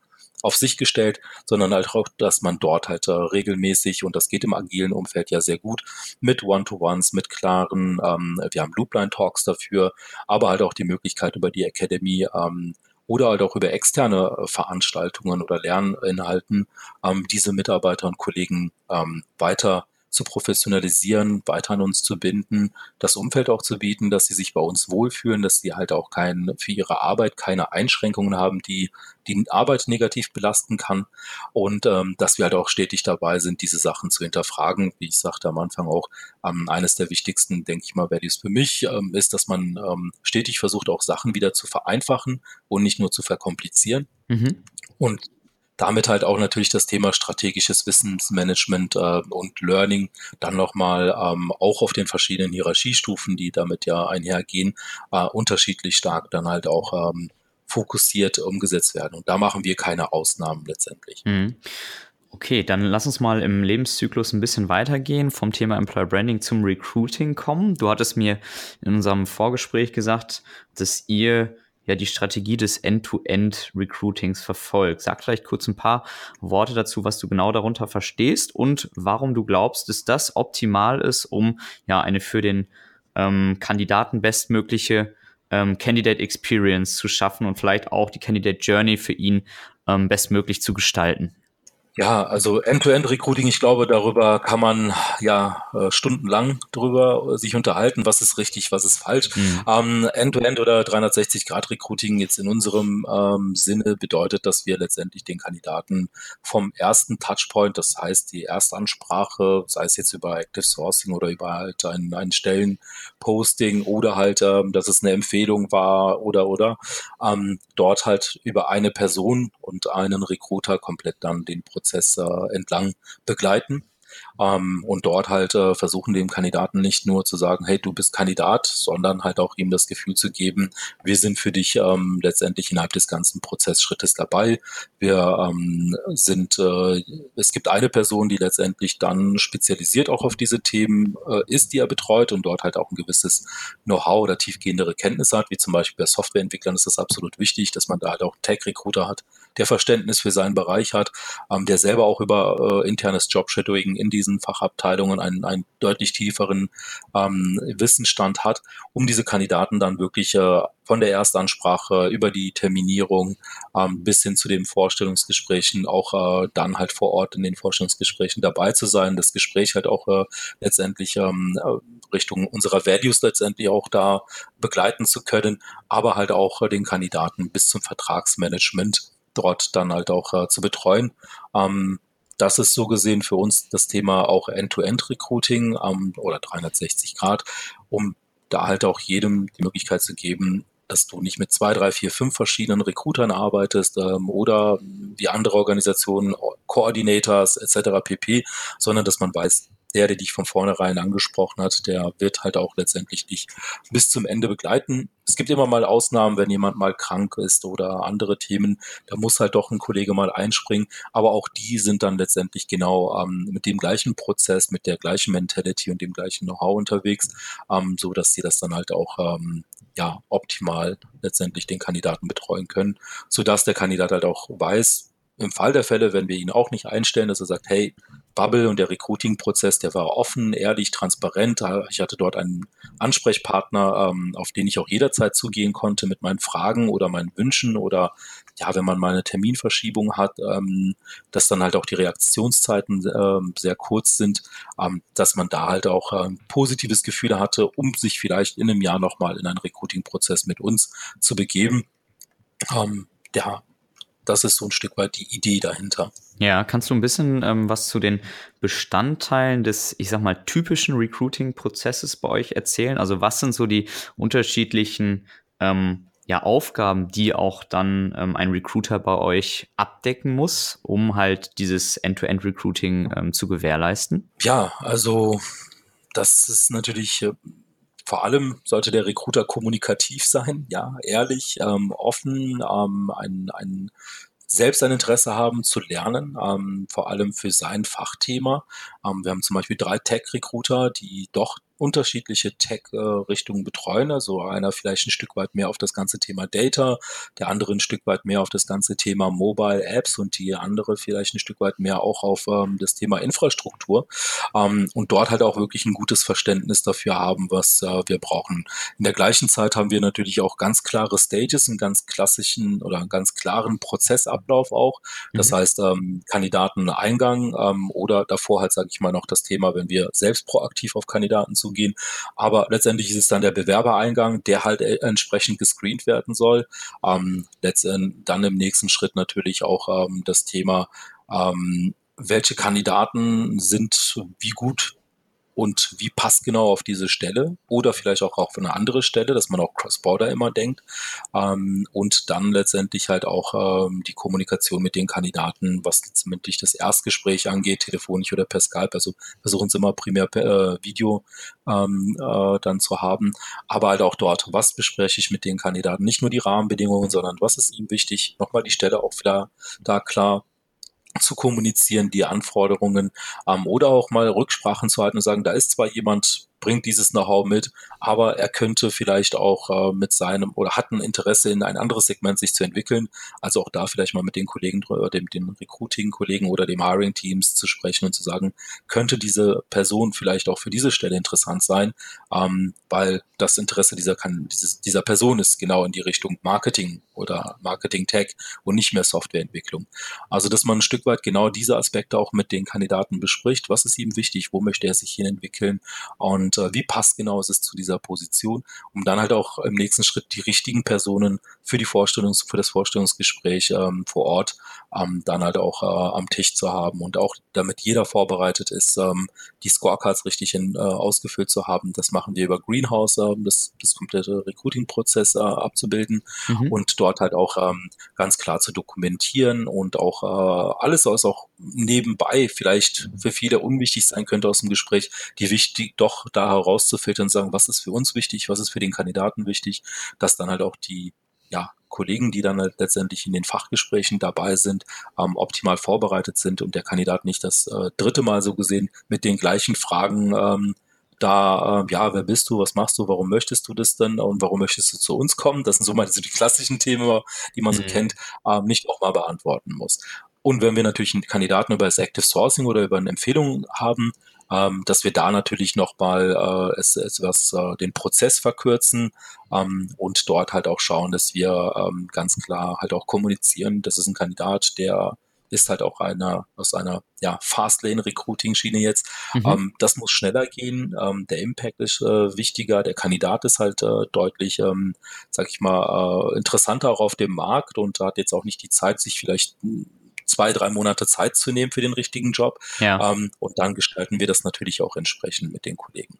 auf sich gestellt, sondern halt auch, dass man dort halt äh, regelmäßig, und das geht im agilen Umfeld ja sehr gut, mit One-to-Ones, mit klaren, ähm, wir haben Loopline-Talks dafür, aber halt auch die Möglichkeit über die Academy, ähm, oder halt auch über externe äh, Veranstaltungen oder Lerninhalten ähm, diese Mitarbeiter und Kollegen ähm, weiter zu professionalisieren, weiter an uns zu binden, das Umfeld auch zu bieten, dass sie sich bei uns wohlfühlen, dass sie halt auch kein, für ihre Arbeit keine Einschränkungen haben, die die Arbeit negativ belasten kann und ähm, dass wir halt auch stetig dabei sind, diese Sachen zu hinterfragen. Wie ich sagte am Anfang auch, ähm, eines der wichtigsten, denke ich mal, Values für mich ähm, ist, dass man ähm, stetig versucht, auch Sachen wieder zu vereinfachen und nicht nur zu verkomplizieren. Mhm. Und damit halt auch natürlich das Thema strategisches Wissensmanagement äh, und Learning dann nochmal ähm, auch auf den verschiedenen Hierarchiestufen, die damit ja einhergehen, äh, unterschiedlich stark dann halt auch ähm, fokussiert umgesetzt werden. Und da machen wir keine Ausnahmen letztendlich. Mhm. Okay, dann lass uns mal im Lebenszyklus ein bisschen weitergehen, vom Thema Employer Branding zum Recruiting kommen. Du hattest mir in unserem Vorgespräch gesagt, dass ihr ja die Strategie des End-to-End-Recruitings verfolgt. Sag vielleicht kurz ein paar Worte dazu, was du genau darunter verstehst und warum du glaubst, dass das optimal ist, um ja eine für den ähm, Kandidaten bestmögliche ähm, Candidate Experience zu schaffen und vielleicht auch die Candidate Journey für ihn ähm, bestmöglich zu gestalten. Ja, also End-to-End-Recruiting, ich glaube, darüber kann man ja äh, stundenlang drüber sich unterhalten, was ist richtig, was ist falsch. Mhm. Ähm, End-to-End oder 360-Grad-Recruiting jetzt in unserem ähm, Sinne bedeutet, dass wir letztendlich den Kandidaten vom ersten Touchpoint, das heißt die Erstansprache, sei es jetzt über Active Sourcing oder über halt ein, ein Stellenposting oder halt, ähm, dass es eine Empfehlung war oder oder, ähm, dort halt über eine Person und einen Recruiter komplett dann den Prozess Prozess entlang begleiten ähm, und dort halt äh, versuchen dem Kandidaten nicht nur zu sagen, hey, du bist Kandidat, sondern halt auch ihm das Gefühl zu geben, wir sind für dich ähm, letztendlich innerhalb des ganzen Prozessschrittes dabei. Wir ähm, sind, äh, es gibt eine Person, die letztendlich dann spezialisiert auch auf diese Themen äh, ist, die er betreut und dort halt auch ein gewisses Know-how oder tiefgehendere Kenntnisse hat, wie zum Beispiel bei Softwareentwicklern ist das absolut wichtig, dass man da halt auch Tech-Recruiter hat, der Verständnis für seinen Bereich hat, ähm, der selber auch über äh, internes Job-Shadowing in diesen Fachabteilungen einen, einen deutlich tieferen ähm, Wissensstand hat, um diese Kandidaten dann wirklich äh, von der Erstansprache über die Terminierung ähm, bis hin zu den Vorstellungsgesprächen auch äh, dann halt vor Ort in den Vorstellungsgesprächen dabei zu sein, das Gespräch halt auch äh, letztendlich ähm, Richtung unserer Values letztendlich auch da begleiten zu können, aber halt auch äh, den Kandidaten bis zum Vertragsmanagement dort dann halt auch äh, zu betreuen. Ähm, das ist so gesehen für uns das Thema auch End-to-End-Recruiting ähm, oder 360 Grad, um da halt auch jedem die Möglichkeit zu geben, dass du nicht mit zwei, drei, vier, fünf verschiedenen Recruitern arbeitest ähm, oder wie andere Organisationen, Coordinators etc. pp, sondern dass man weiß, der, der dich von vornherein angesprochen hat, der wird halt auch letztendlich dich bis zum Ende begleiten. Es gibt immer mal Ausnahmen, wenn jemand mal krank ist oder andere Themen, da muss halt doch ein Kollege mal einspringen, aber auch die sind dann letztendlich genau ähm, mit dem gleichen Prozess, mit der gleichen Mentality und dem gleichen Know-how unterwegs, ähm, so dass sie das dann halt auch ähm, ja optimal letztendlich den Kandidaten betreuen können, so dass der Kandidat halt auch weiß, im Fall der Fälle, wenn wir ihn auch nicht einstellen, dass er sagt, hey, Bubble und der Recruiting-Prozess, der war offen, ehrlich, transparent. Ich hatte dort einen Ansprechpartner, ähm, auf den ich auch jederzeit zugehen konnte mit meinen Fragen oder meinen Wünschen oder ja, wenn man mal eine Terminverschiebung hat, ähm, dass dann halt auch die Reaktionszeiten ähm, sehr kurz sind, dass man da halt auch ein positives Gefühl hatte, um sich vielleicht in einem Jahr nochmal in einen Recruiting-Prozess mit uns zu begeben. Ja, das ist so ein Stück weit die Idee dahinter. Ja, kannst du ein bisschen ähm, was zu den Bestandteilen des, ich sag mal, typischen Recruiting-Prozesses bei euch erzählen? Also was sind so die unterschiedlichen ähm, ja, Aufgaben, die auch dann ähm, ein Recruiter bei euch abdecken muss, um halt dieses End-to-End-Recruiting ähm, zu gewährleisten? Ja, also das ist natürlich äh, vor allem sollte der Recruiter kommunikativ sein, ja, ehrlich, ähm, offen, ähm, ein, ein selbst ein Interesse haben zu lernen, ähm, vor allem für sein Fachthema. Ähm, wir haben zum Beispiel drei Tech-Recruiter, die doch unterschiedliche Tech-Richtungen betreuen. Also einer vielleicht ein Stück weit mehr auf das ganze Thema Data, der andere ein Stück weit mehr auf das ganze Thema Mobile Apps und die andere vielleicht ein Stück weit mehr auch auf ähm, das Thema Infrastruktur ähm, und dort halt auch wirklich ein gutes Verständnis dafür haben, was äh, wir brauchen. In der gleichen Zeit haben wir natürlich auch ganz klare Stages, einen ganz klassischen oder einen ganz klaren Prozessablauf auch. Das mhm. heißt, ähm, Kandidateneingang ähm, oder davor halt, sage ich mal, noch das Thema, wenn wir selbst proaktiv auf Kandidaten zugehen. Aber letztendlich ist es dann der Bewerbereingang, der halt äh, entsprechend gescreent werden soll. Ähm, letztendlich dann im nächsten Schritt natürlich auch ähm, das Thema, ähm, welche Kandidaten sind wie gut und wie passt genau auf diese Stelle oder vielleicht auch auf eine andere Stelle, dass man auch Cross-Border immer denkt ähm, und dann letztendlich halt auch ähm, die Kommunikation mit den Kandidaten, was letztendlich das Erstgespräch angeht, telefonisch oder per Skype, also versuchen sie immer primär per äh, Video ähm, äh, dann zu haben, aber halt auch dort, was bespreche ich mit den Kandidaten, nicht nur die Rahmenbedingungen, sondern was ist ihm wichtig, nochmal die Stelle auch wieder da klar zu kommunizieren, die Anforderungen ähm, oder auch mal Rücksprachen zu halten und sagen, da ist zwar jemand bringt dieses Know-how mit, aber er könnte vielleicht auch äh, mit seinem oder hat ein Interesse in ein anderes Segment sich zu entwickeln. Also auch da vielleicht mal mit den Kollegen, dem, den Recruiting-Kollegen oder dem Hiring-Teams zu sprechen und zu sagen, könnte diese Person vielleicht auch für diese Stelle interessant sein, ähm, weil das Interesse dieser, kann, dieses, dieser Person ist genau in die Richtung Marketing oder Marketing-Tech und nicht mehr Softwareentwicklung. Also dass man ein Stück weit genau diese Aspekte auch mit den Kandidaten bespricht. Was ist ihm wichtig? Wo möchte er sich hin entwickeln? Und äh, wie passt genau ist es zu dieser Position, um dann halt auch im nächsten Schritt die richtigen Personen für die Vorstellungs für das Vorstellungsgespräch ähm, vor Ort ähm, dann halt auch äh, am Tisch zu haben und auch damit jeder vorbereitet ist, ähm, die Scorecards richtig in, äh, ausgefüllt zu haben. Das machen wir über Greenhouse, äh, das, das komplette Recruiting-Prozess äh, abzubilden mhm. und dort halt auch ähm, ganz klar zu dokumentieren und auch äh, alles, was auch nebenbei vielleicht für viele unwichtig sein könnte aus dem Gespräch, die wichtig doch da herauszufiltern und sagen, was ist für uns wichtig, was ist für den Kandidaten wichtig, dass dann halt auch die ja, Kollegen, die dann halt letztendlich in den Fachgesprächen dabei sind, ähm, optimal vorbereitet sind und der Kandidat nicht das äh, dritte Mal so gesehen mit den gleichen Fragen ähm, da, äh, ja, wer bist du, was machst du, warum möchtest du das denn und warum möchtest du zu uns kommen? Das sind so mal die klassischen Themen, die man so mhm. kennt, ähm, nicht auch mal beantworten muss. Und wenn wir natürlich einen Kandidaten über das Active Sourcing oder über eine Empfehlung haben, ähm, dass wir da natürlich nochmal äh, es, etwas äh, den Prozess verkürzen ähm, und dort halt auch schauen, dass wir ähm, ganz klar halt auch kommunizieren, das ist ein Kandidat, der ist halt auch einer aus einer ja, Fastlane-Recruiting-Schiene jetzt. Mhm. Ähm, das muss schneller gehen. Ähm, der Impact ist äh, wichtiger. Der Kandidat ist halt äh, deutlich, ähm, sag ich mal, äh, interessanter auch auf dem Markt und hat jetzt auch nicht die Zeit, sich vielleicht zwei, drei Monate Zeit zu nehmen für den richtigen Job. Ja. Ähm, und dann gestalten wir das natürlich auch entsprechend mit den Kollegen.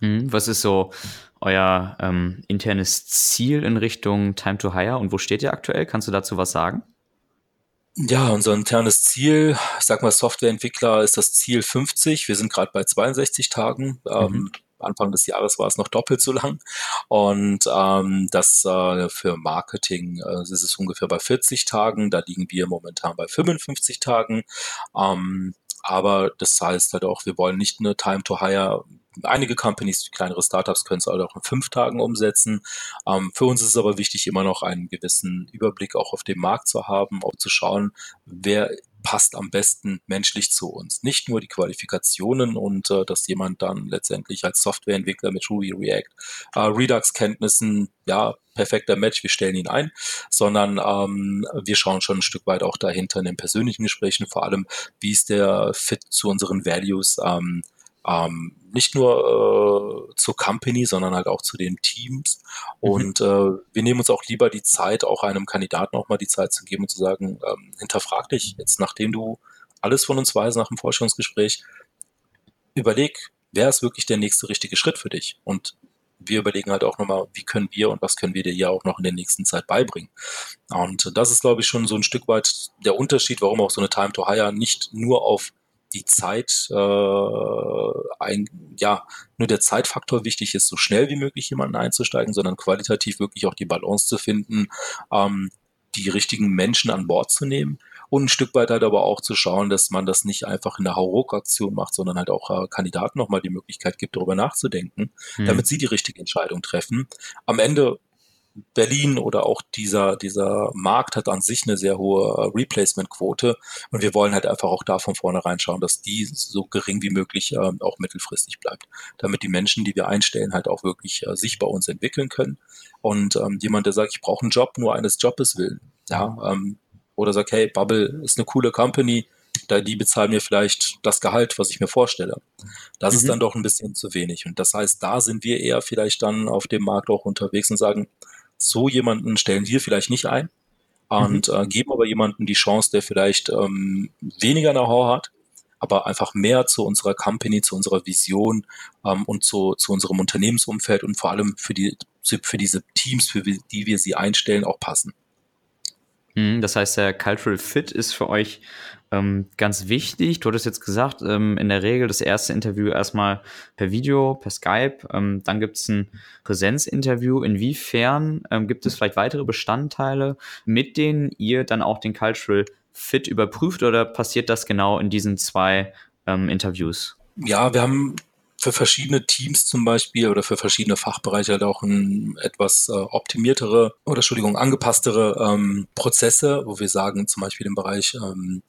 Mhm. Was ist so euer ähm, internes Ziel in Richtung Time to Hire und wo steht ihr aktuell? Kannst du dazu was sagen? Ja, unser internes Ziel, ich sag mal, Softwareentwickler ist das Ziel 50. Wir sind gerade bei 62 Tagen. Ähm, mhm. Ähm, Anfang des Jahres war es noch doppelt so lang. Und ähm, das äh, für Marketing äh, ist es ungefähr bei 40 Tagen. Da liegen wir momentan bei 55 Tagen. Ähm, aber das heißt halt auch, wir wollen nicht eine Time to Hire einige Companies, kleinere Startups können es halt auch in fünf Tagen umsetzen. Ähm, für uns ist es aber wichtig, immer noch einen gewissen Überblick auch auf dem Markt zu haben, auch zu schauen, wer passt am besten menschlich zu uns. Nicht nur die Qualifikationen und äh, dass jemand dann letztendlich als Softwareentwickler mit Ruby, React, äh, Redux-Kenntnissen, ja, perfekter Match, wir stellen ihn ein, sondern ähm, wir schauen schon ein Stück weit auch dahinter in den persönlichen Gesprächen, vor allem, wie ist der Fit zu unseren Values, ähm, ähm, nicht nur äh, zur Company, sondern halt auch zu den Teams. Mhm. Und äh, wir nehmen uns auch lieber die Zeit, auch einem Kandidaten auch mal die Zeit zu geben und zu sagen, ähm, hinterfrag dich jetzt, nachdem du alles von uns weißt nach dem Forschungsgespräch, überleg, wer ist wirklich der nächste richtige Schritt für dich? Und wir überlegen halt auch nochmal, wie können wir und was können wir dir ja auch noch in der nächsten Zeit beibringen. Und das ist, glaube ich, schon so ein Stück weit der Unterschied, warum auch so eine Time to Hire nicht nur auf die Zeit, äh, ein, ja, nur der Zeitfaktor wichtig ist, so schnell wie möglich jemanden einzusteigen, sondern qualitativ wirklich auch die Balance zu finden, ähm, die richtigen Menschen an Bord zu nehmen und ein Stück weit halt aber auch zu schauen, dass man das nicht einfach in der Hauruck-Aktion macht, sondern halt auch äh, Kandidaten nochmal die Möglichkeit gibt, darüber nachzudenken, mhm. damit sie die richtige Entscheidung treffen. Am Ende Berlin oder auch dieser, dieser Markt hat an sich eine sehr hohe äh, Replacement-Quote und wir wollen halt einfach auch da von vornherein schauen, dass die so gering wie möglich äh, auch mittelfristig bleibt, damit die Menschen, die wir einstellen, halt auch wirklich äh, sich bei uns entwickeln können und ähm, jemand, der sagt, ich brauche einen Job nur eines Jobes willen, ja, ähm, oder sagt, hey, Bubble ist eine coole Company, da die bezahlen mir vielleicht das Gehalt, was ich mir vorstelle. Das mhm. ist dann doch ein bisschen zu wenig. Und das heißt, da sind wir eher vielleicht dann auf dem Markt auch unterwegs und sagen, so jemanden stellen wir vielleicht nicht ein und mhm. äh, geben aber jemanden die Chance, der vielleicht ähm, weniger Know-how hat, aber einfach mehr zu unserer Company, zu unserer Vision ähm, und zu, zu unserem Unternehmensumfeld und vor allem für, die, für diese Teams, für die wir sie einstellen, auch passen. Mhm, das heißt, der Cultural Fit ist für euch ähm, ganz wichtig. Du hattest jetzt gesagt, ähm, in der Regel das erste Interview erstmal per Video, per Skype. Ähm, dann gibt es ein Präsenzinterview. Inwiefern ähm, gibt es vielleicht weitere Bestandteile, mit denen ihr dann auch den Cultural Fit überprüft oder passiert das genau in diesen zwei ähm, Interviews? Ja, wir haben für verschiedene Teams zum Beispiel oder für verschiedene Fachbereiche halt auch ein etwas äh, optimiertere oder Entschuldigung, angepasstere ähm, Prozesse, wo wir sagen, zum Beispiel im Bereich ähm,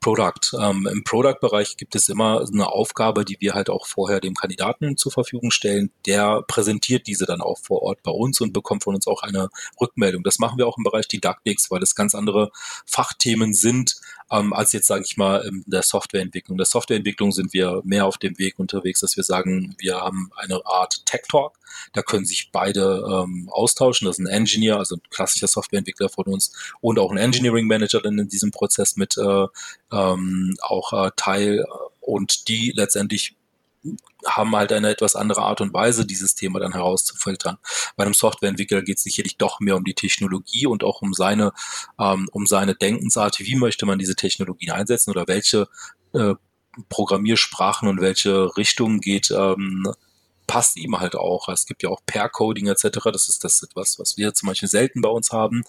Product. Ähm, Im Product-Bereich gibt es immer eine Aufgabe, die wir halt auch vorher dem Kandidaten zur Verfügung stellen. Der präsentiert diese dann auch vor Ort bei uns und bekommt von uns auch eine Rückmeldung. Das machen wir auch im Bereich Didaktics, weil es ganz andere Fachthemen sind, ähm, als jetzt, sage ich mal, in der Softwareentwicklung. In der Softwareentwicklung sind wir mehr auf dem Weg unterwegs, dass wir sagen, wir haben eine Art Tech Talk. Da können sich beide ähm, austauschen. Das ist ein Engineer, also ein klassischer Softwareentwickler von uns und auch ein Engineering Manager dann in diesem Prozess mit äh, ähm, auch äh, Teil und die letztendlich haben halt eine etwas andere Art und Weise, dieses Thema dann herauszufiltern. Bei einem Softwareentwickler geht es sicherlich doch mehr um die Technologie und auch um seine, ähm, um seine Denkensart, wie möchte man diese Technologien einsetzen oder welche äh, Programmiersprachen und welche Richtung geht ähm, passt ihm halt auch. Es gibt ja auch Pair-Coding etc. Das ist das etwas, was wir zum Beispiel selten bei uns haben,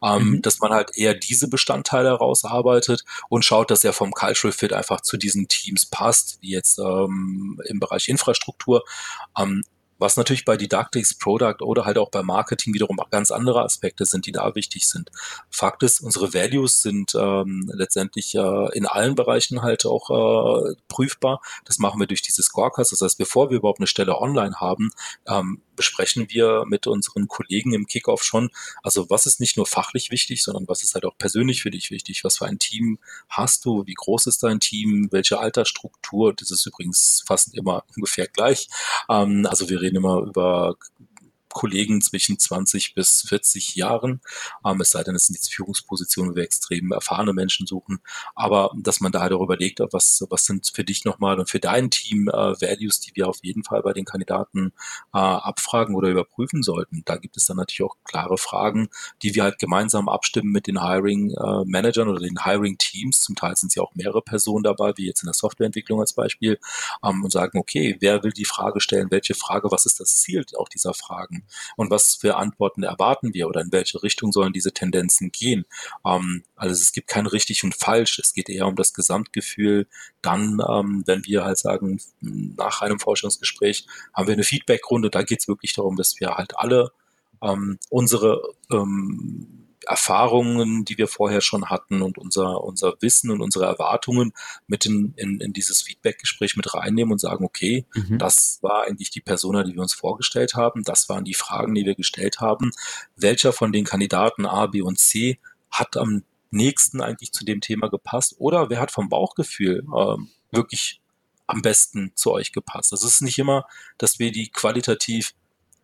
ähm, mhm. dass man halt eher diese Bestandteile herausarbeitet und schaut, dass er vom Cultural Fit einfach zu diesen Teams passt, wie jetzt ähm, im Bereich Infrastruktur. Ähm, was natürlich bei Didactics, Product oder halt auch bei Marketing wiederum ganz andere Aspekte sind, die da wichtig sind. Fakt ist, unsere Values sind ähm, letztendlich äh, in allen Bereichen halt auch äh, prüfbar. Das machen wir durch diese Scorecards. Das heißt, bevor wir überhaupt eine Stelle online haben, ähm, besprechen wir mit unseren Kollegen im Kickoff schon, also was ist nicht nur fachlich wichtig, sondern was ist halt auch persönlich für dich wichtig? Was für ein Team hast du? Wie groß ist dein Team? Welche Altersstruktur? Das ist übrigens fast immer ungefähr gleich. Ähm, also wir reden immer über Kollegen zwischen 20 bis 40 Jahren, ähm, es sei denn, es sind jetzt Führungspositionen, wo wir extrem erfahrene Menschen suchen, aber dass man da halt auch überlegt, was, was sind für dich nochmal und für dein Team äh, Values, die wir auf jeden Fall bei den Kandidaten äh, abfragen oder überprüfen sollten. Da gibt es dann natürlich auch klare Fragen, die wir halt gemeinsam abstimmen mit den Hiring-Managern äh, oder den Hiring-Teams. Zum Teil sind ja auch mehrere Personen dabei, wie jetzt in der Softwareentwicklung als Beispiel, ähm, und sagen, okay, wer will die Frage stellen, welche Frage, was ist das Ziel auch dieser Fragen? Und was für Antworten erwarten wir oder in welche Richtung sollen diese Tendenzen gehen. Ähm, also es gibt kein richtig und falsch, es geht eher um das Gesamtgefühl. Dann, ähm, wenn wir halt sagen, nach einem Forschungsgespräch haben wir eine Feedbackrunde, da geht es wirklich darum, dass wir halt alle ähm, unsere ähm, Erfahrungen, die wir vorher schon hatten und unser, unser Wissen und unsere Erwartungen mit in, in, in dieses Feedback-Gespräch mit reinnehmen und sagen, okay, mhm. das war eigentlich die Persona, die wir uns vorgestellt haben, das waren die Fragen, die wir gestellt haben. Welcher von den Kandidaten A, B und C hat am nächsten eigentlich zu dem Thema gepasst oder wer hat vom Bauchgefühl äh, wirklich am besten zu euch gepasst. Also es ist nicht immer, dass wir die qualitativ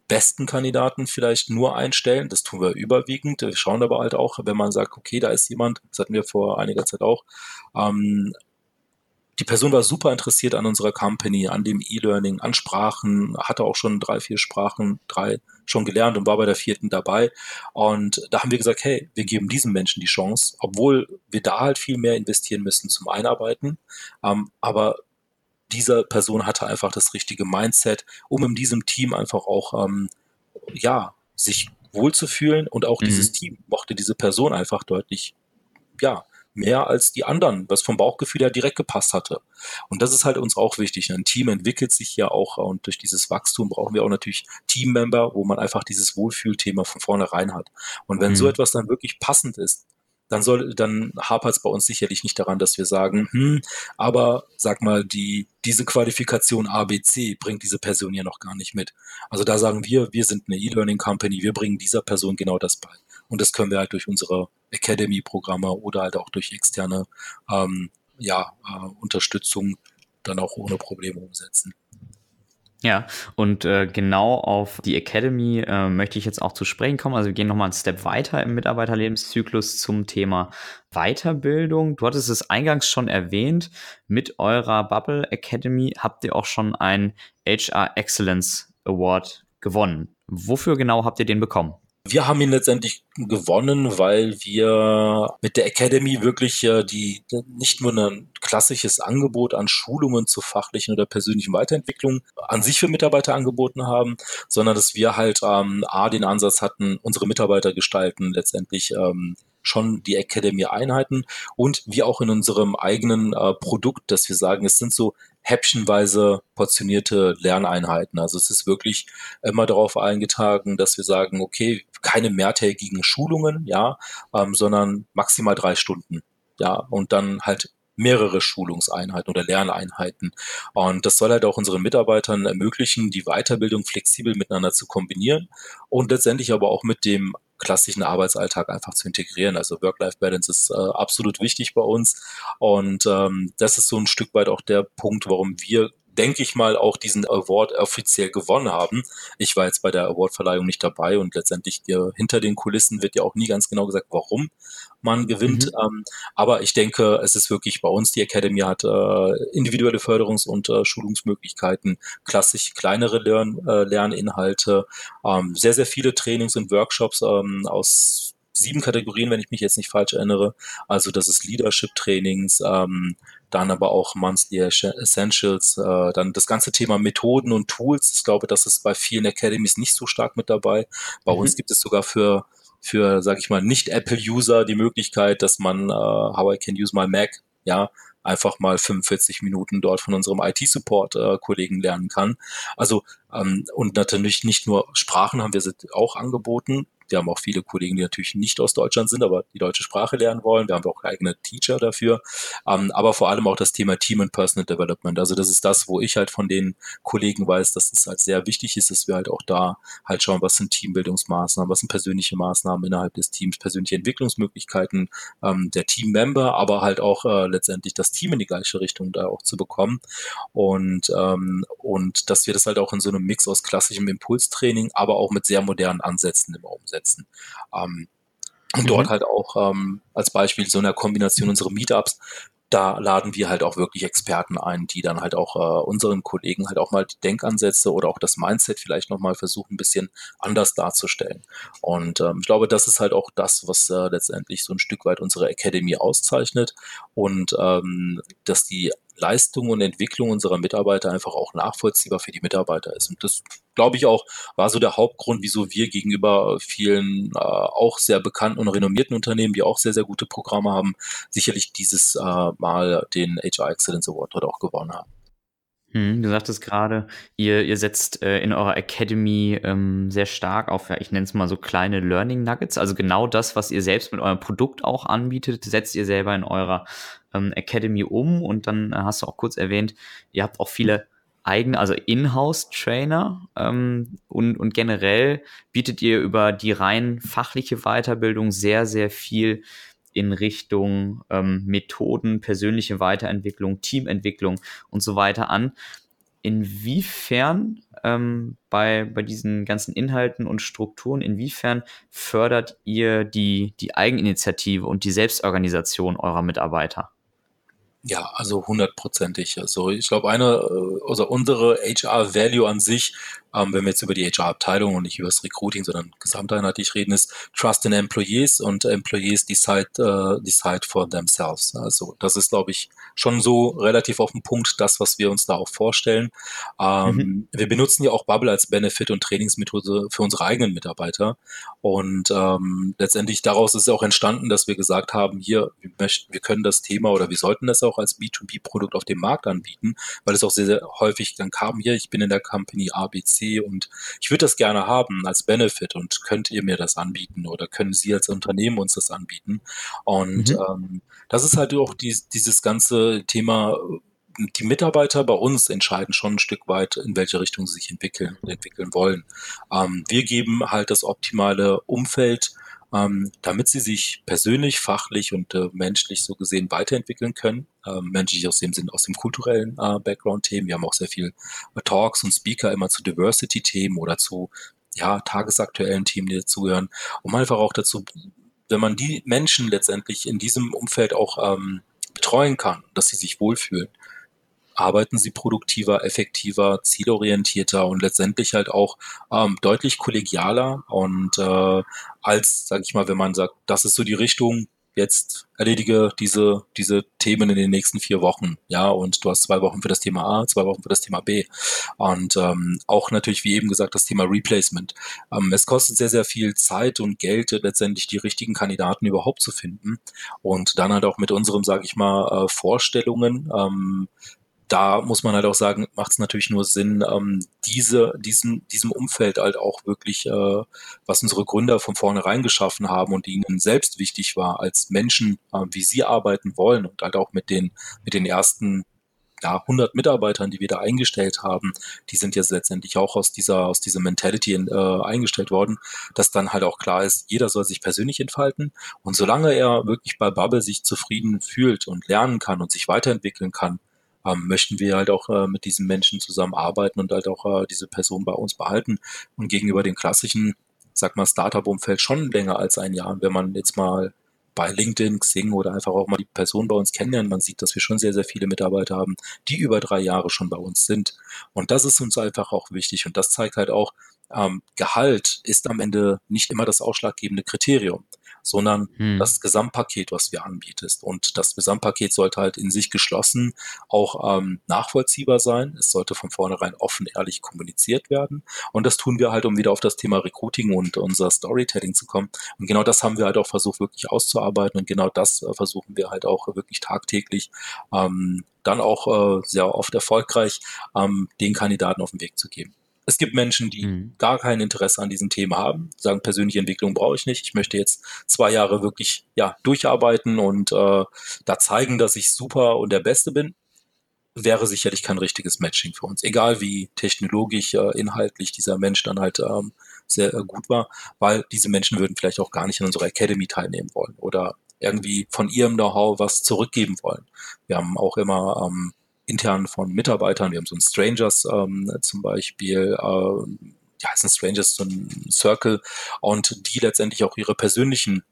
besten Kandidaten vielleicht nur einstellen. Das tun wir überwiegend. Wir schauen aber halt auch, wenn man sagt, okay, da ist jemand, das hatten wir vor einiger Zeit auch, ähm, die Person war super interessiert an unserer Company, an dem E-Learning, an Sprachen, hatte auch schon drei, vier Sprachen, drei schon gelernt und war bei der vierten dabei. Und da haben wir gesagt, hey, wir geben diesen Menschen die Chance, obwohl wir da halt viel mehr investieren müssen zum Einarbeiten. Ähm, aber dieser Person hatte einfach das richtige Mindset, um in diesem Team einfach auch, ähm, ja, sich wohlzufühlen und auch mhm. dieses Team mochte diese Person einfach deutlich, ja, mehr als die anderen, was vom Bauchgefühl her direkt gepasst hatte. Und das ist halt uns auch wichtig. Ein Team entwickelt sich ja auch und durch dieses Wachstum brauchen wir auch natürlich Teammember, wo man einfach dieses Wohlfühlthema von vornherein hat. Und wenn mhm. so etwas dann wirklich passend ist, dann soll, dann hapert es bei uns sicherlich nicht daran, dass wir sagen, hm, aber sag mal, die, diese Qualifikation ABC bringt diese Person ja noch gar nicht mit. Also da sagen wir, wir sind eine E-Learning Company, wir bringen dieser Person genau das bei. Und das können wir halt durch unsere Academy-Programme oder halt auch durch externe ähm, ja, äh, Unterstützung dann auch ohne Probleme umsetzen. Ja, und äh, genau auf die Academy äh, möchte ich jetzt auch zu sprechen kommen. Also wir gehen nochmal einen Step weiter im Mitarbeiterlebenszyklus zum Thema Weiterbildung. Du hattest es eingangs schon erwähnt, mit eurer Bubble Academy habt ihr auch schon einen HR Excellence Award gewonnen. Wofür genau habt ihr den bekommen? Wir haben ihn letztendlich gewonnen, weil wir mit der Academy wirklich äh, die nicht nur ein klassisches Angebot an Schulungen zur fachlichen oder persönlichen Weiterentwicklung an sich für Mitarbeiter angeboten haben, sondern dass wir halt ähm, a den Ansatz hatten, unsere Mitarbeiter gestalten letztendlich ähm, schon die Academy Einheiten und wir auch in unserem eigenen äh, Produkt, dass wir sagen, es sind so häppchenweise portionierte Lerneinheiten. Also es ist wirklich immer darauf eingetragen, dass wir sagen, okay, keine mehrtägigen Schulungen, ja, ähm, sondern maximal drei Stunden. Ja, und dann halt mehrere Schulungseinheiten oder Lerneinheiten. Und das soll halt auch unseren Mitarbeitern ermöglichen, die Weiterbildung flexibel miteinander zu kombinieren und letztendlich aber auch mit dem klassischen Arbeitsalltag einfach zu integrieren. Also Work-Life-Balance ist äh, absolut wichtig bei uns. Und ähm, das ist so ein Stück weit auch der Punkt, warum wir denke ich mal, auch diesen Award offiziell gewonnen haben. Ich war jetzt bei der Awardverleihung nicht dabei und letztendlich äh, hinter den Kulissen wird ja auch nie ganz genau gesagt, warum man gewinnt. Mhm. Ähm, aber ich denke, es ist wirklich bei uns, die Academy hat äh, individuelle Förderungs- und äh, Schulungsmöglichkeiten, klassisch kleinere Lern, Lerninhalte, ähm, sehr, sehr viele Trainings und Workshops ähm, aus sieben Kategorien, wenn ich mich jetzt nicht falsch erinnere. Also das ist Leadership-Trainings, ähm, dann aber auch Monthly Essentials, äh, dann das ganze Thema Methoden und Tools. Ich glaube, das ist bei vielen Academies nicht so stark mit dabei. Bei mhm. uns gibt es sogar für für, sag ich mal, Nicht-Apple-User die Möglichkeit, dass man äh, How I Can Use My Mac, ja, einfach mal 45 Minuten dort von unserem IT-Support-Kollegen äh, lernen kann. Also ähm, und natürlich nicht nur Sprachen haben wir auch angeboten, wir haben auch viele Kollegen, die natürlich nicht aus Deutschland sind, aber die deutsche Sprache lernen wollen. Wir haben auch eigene Teacher dafür. Ähm, aber vor allem auch das Thema Team and Personal Development. Also das ist das, wo ich halt von den Kollegen weiß, dass es halt sehr wichtig ist, dass wir halt auch da halt schauen, was sind Teambildungsmaßnahmen, was sind persönliche Maßnahmen innerhalb des Teams, persönliche Entwicklungsmöglichkeiten ähm, der Teammember, aber halt auch äh, letztendlich das Team in die gleiche Richtung da auch zu bekommen. Und, ähm, und dass wir das halt auch in so einem Mix aus klassischem Impulstraining, aber auch mit sehr modernen Ansätzen immer umsetzen umsetzen. Ähm, und dort mhm. halt auch ähm, als Beispiel so einer Kombination unsere Meetups, da laden wir halt auch wirklich Experten ein, die dann halt auch äh, unseren Kollegen halt auch mal die Denkansätze oder auch das Mindset vielleicht nochmal versuchen, ein bisschen anders darzustellen. Und ähm, ich glaube, das ist halt auch das, was äh, letztendlich so ein Stück weit unsere Academy auszeichnet und ähm, dass die Leistung und Entwicklung unserer Mitarbeiter einfach auch nachvollziehbar für die Mitarbeiter ist. Und das, glaube ich, auch war so der Hauptgrund, wieso wir gegenüber vielen äh, auch sehr bekannten und renommierten Unternehmen, die auch sehr, sehr gute Programme haben, sicherlich dieses äh, Mal den HR Excellence Award dort auch gewonnen haben. Hm, du sagtest gerade, ihr, ihr setzt äh, in eurer Academy ähm, sehr stark auf, ja, ich nenne es mal so kleine Learning Nuggets. Also genau das, was ihr selbst mit eurem Produkt auch anbietet, setzt ihr selber in eurer ähm, Academy um. Und dann äh, hast du auch kurz erwähnt, ihr habt auch viele eigene, also Inhouse-Trainer ähm, und, und generell bietet ihr über die rein fachliche Weiterbildung sehr, sehr viel in Richtung ähm, Methoden, persönliche Weiterentwicklung, Teamentwicklung und so weiter an. Inwiefern ähm, bei, bei diesen ganzen Inhalten und Strukturen, inwiefern fördert ihr die, die Eigeninitiative und die Selbstorganisation eurer Mitarbeiter? Ja, also hundertprozentig. Also ich glaube, eine, äh, also unsere HR-Value an sich ähm, wenn wir jetzt über die HR-Abteilung und nicht über das Recruiting, sondern gesamteinheitlich reden, ist Trust in Employees und Employees decide, uh, decide for themselves. Also das ist, glaube ich, schon so relativ auf den Punkt das, was wir uns da auch vorstellen. Ähm, mhm. Wir benutzen ja auch Bubble als Benefit und Trainingsmethode für unsere eigenen Mitarbeiter und ähm, letztendlich daraus ist auch entstanden, dass wir gesagt haben, hier, wir, möchten, wir können das Thema oder wir sollten das auch als B2B-Produkt auf dem Markt anbieten, weil es auch sehr, sehr häufig dann kam, hier, ich bin in der Company ABC und ich würde das gerne haben als Benefit und könnt ihr mir das anbieten oder können Sie als Unternehmen uns das anbieten? Und mhm. ähm, das ist halt auch die, dieses ganze Thema die Mitarbeiter bei uns entscheiden schon ein Stück weit, in welche Richtung sie sich entwickeln entwickeln wollen. Ähm, wir geben halt das optimale Umfeld ähm, damit sie sich persönlich, fachlich und äh, menschlich so gesehen weiterentwickeln können. Ähm, menschlich aus dem Sinn, aus dem kulturellen äh, Background-Themen. Wir haben auch sehr viel äh, Talks und Speaker immer zu Diversity-Themen oder zu ja, tagesaktuellen Themen, die dazugehören, um einfach auch dazu, wenn man die Menschen letztendlich in diesem Umfeld auch ähm, betreuen kann, dass sie sich wohlfühlen, arbeiten sie produktiver, effektiver, zielorientierter und letztendlich halt auch ähm, deutlich kollegialer und äh, als, sag ich mal, wenn man sagt, das ist so die Richtung, jetzt erledige diese, diese Themen in den nächsten vier Wochen, ja, und du hast zwei Wochen für das Thema A, zwei Wochen für das Thema B. Und ähm, auch natürlich, wie eben gesagt, das Thema Replacement. Ähm, es kostet sehr, sehr viel Zeit und Geld, letztendlich die richtigen Kandidaten überhaupt zu finden. Und dann halt auch mit unserem, sage ich mal, äh, Vorstellungen, ähm, da muss man halt auch sagen, macht es natürlich nur Sinn, ähm, diese, diesen, diesem Umfeld halt auch wirklich, äh, was unsere Gründer von vornherein geschaffen haben und ihnen selbst wichtig war, als Menschen, äh, wie sie arbeiten wollen und halt auch mit den, mit den ersten ja, 100 Mitarbeitern, die wir da eingestellt haben, die sind jetzt letztendlich auch aus dieser, aus dieser Mentality äh, eingestellt worden, dass dann halt auch klar ist, jeder soll sich persönlich entfalten. Und solange er wirklich bei Bubble sich zufrieden fühlt und lernen kann und sich weiterentwickeln kann, ähm, möchten wir halt auch äh, mit diesen Menschen zusammenarbeiten und halt auch äh, diese Person bei uns behalten. Und gegenüber dem klassischen, sag mal, Startup-Umfeld schon länger als ein Jahr. wenn man jetzt mal bei LinkedIn, Xing oder einfach auch mal die Person bei uns kennenlernen. Man sieht, dass wir schon sehr, sehr viele Mitarbeiter haben, die über drei Jahre schon bei uns sind. Und das ist uns einfach auch wichtig. Und das zeigt halt auch, ähm, Gehalt ist am Ende nicht immer das ausschlaggebende Kriterium sondern hm. das Gesamtpaket, was wir anbietest. Und das Gesamtpaket sollte halt in sich geschlossen auch ähm, nachvollziehbar sein. Es sollte von vornherein offen, ehrlich kommuniziert werden. Und das tun wir halt, um wieder auf das Thema Recruiting und unser Storytelling zu kommen. Und genau das haben wir halt auch versucht, wirklich auszuarbeiten. Und genau das äh, versuchen wir halt auch wirklich tagtäglich ähm, dann auch äh, sehr oft erfolgreich ähm, den Kandidaten auf den Weg zu geben. Es gibt Menschen, die mhm. gar kein Interesse an diesem Thema haben, sagen, persönliche Entwicklung brauche ich nicht. Ich möchte jetzt zwei Jahre wirklich ja, durcharbeiten und äh, da zeigen, dass ich super und der Beste bin. Wäre sicherlich kein richtiges Matching für uns. Egal wie technologisch, äh, inhaltlich dieser Mensch dann halt ähm, sehr äh, gut war, weil diese Menschen würden vielleicht auch gar nicht in unserer Academy teilnehmen wollen oder irgendwie von ihrem Know-how was zurückgeben wollen. Wir haben auch immer ähm, intern von Mitarbeitern. Wir haben so ein Strangers ähm, zum Beispiel, äh, ja, ist ein Strangers, so ein Circle und die letztendlich auch ihre persönlichen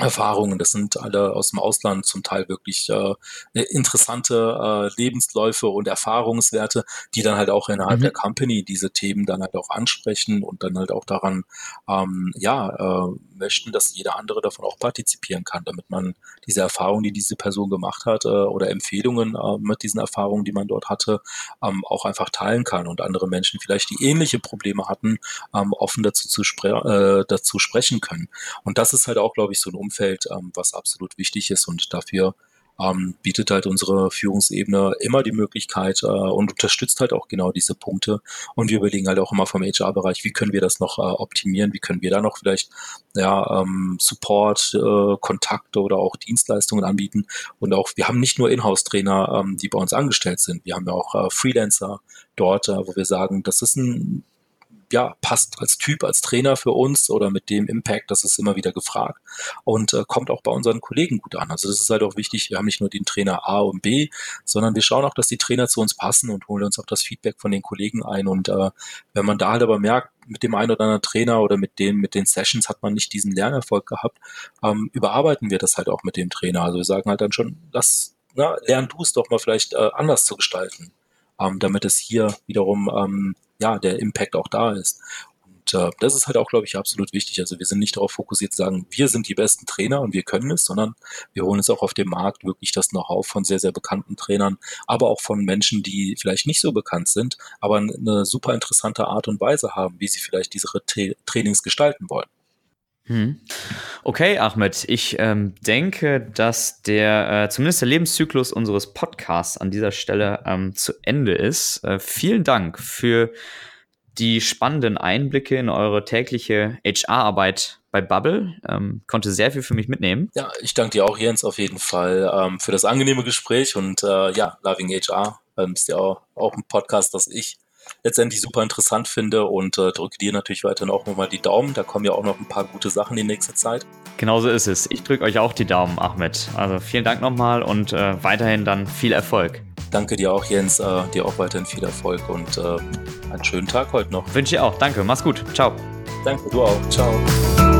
Erfahrungen. Das sind alle aus dem Ausland zum Teil wirklich äh, interessante äh, Lebensläufe und Erfahrungswerte, die dann halt auch innerhalb mhm. der Company diese Themen dann halt auch ansprechen und dann halt auch daran ähm, ja äh, möchten, dass jeder andere davon auch partizipieren kann, damit man diese Erfahrungen, die diese Person gemacht hat äh, oder Empfehlungen äh, mit diesen Erfahrungen, die man dort hatte, ähm, auch einfach teilen kann und andere Menschen vielleicht, die ähnliche Probleme hatten, ähm, offen dazu zu spre äh, dazu sprechen können. Und das ist halt auch, glaube ich, so ein Umfeld, ähm, was absolut wichtig ist und dafür ähm, bietet halt unsere Führungsebene immer die Möglichkeit äh, und unterstützt halt auch genau diese Punkte. Und wir überlegen halt auch immer vom HR-Bereich, wie können wir das noch äh, optimieren, wie können wir da noch vielleicht ja, ähm, Support, äh, Kontakte oder auch Dienstleistungen anbieten. Und auch, wir haben nicht nur Inhouse-Trainer, ähm, die bei uns angestellt sind, wir haben ja auch äh, Freelancer dort, äh, wo wir sagen, das ist ein ja, passt als Typ, als Trainer für uns oder mit dem Impact, das ist immer wieder gefragt und äh, kommt auch bei unseren Kollegen gut an. Also das ist halt auch wichtig, wir haben nicht nur den Trainer A und B, sondern wir schauen auch, dass die Trainer zu uns passen und holen uns auch das Feedback von den Kollegen ein. Und äh, wenn man da halt aber merkt, mit dem einen oder anderen Trainer oder mit den, mit den Sessions hat man nicht diesen Lernerfolg gehabt, ähm, überarbeiten wir das halt auch mit dem Trainer. Also wir sagen halt dann schon, das, na, lern du es doch mal vielleicht äh, anders zu gestalten, ähm, damit es hier wiederum ähm, ja, der Impact auch da ist. Und äh, das ist halt auch, glaube ich, absolut wichtig. Also wir sind nicht darauf fokussiert zu sagen, wir sind die besten Trainer und wir können es, sondern wir holen uns auch auf dem Markt wirklich das Know-how von sehr, sehr bekannten Trainern, aber auch von Menschen, die vielleicht nicht so bekannt sind, aber eine super interessante Art und Weise haben, wie sie vielleicht diese Tra Trainings gestalten wollen. Hm. Okay, Ahmed, ich ähm, denke, dass der, äh, zumindest der Lebenszyklus unseres Podcasts an dieser Stelle ähm, zu Ende ist. Äh, vielen Dank für die spannenden Einblicke in eure tägliche HR-Arbeit bei Bubble. Ähm, konnte sehr viel für mich mitnehmen. Ja, ich danke dir auch, Jens, auf jeden Fall ähm, für das angenehme Gespräch und äh, ja, Loving HR ähm, ist ja auch, auch ein Podcast, das ich letztendlich super interessant finde und äh, drücke dir natürlich weiterhin auch nochmal die Daumen. Da kommen ja auch noch ein paar gute Sachen in nächster Zeit. Genauso ist es. Ich drücke euch auch die Daumen, Ahmed. Also vielen Dank nochmal und äh, weiterhin dann viel Erfolg. Danke dir auch, Jens. Äh, dir auch weiterhin viel Erfolg und äh, einen schönen Tag heute noch. Wünsche ich auch. Danke. Mach's gut. Ciao. Danke, du auch. Ciao.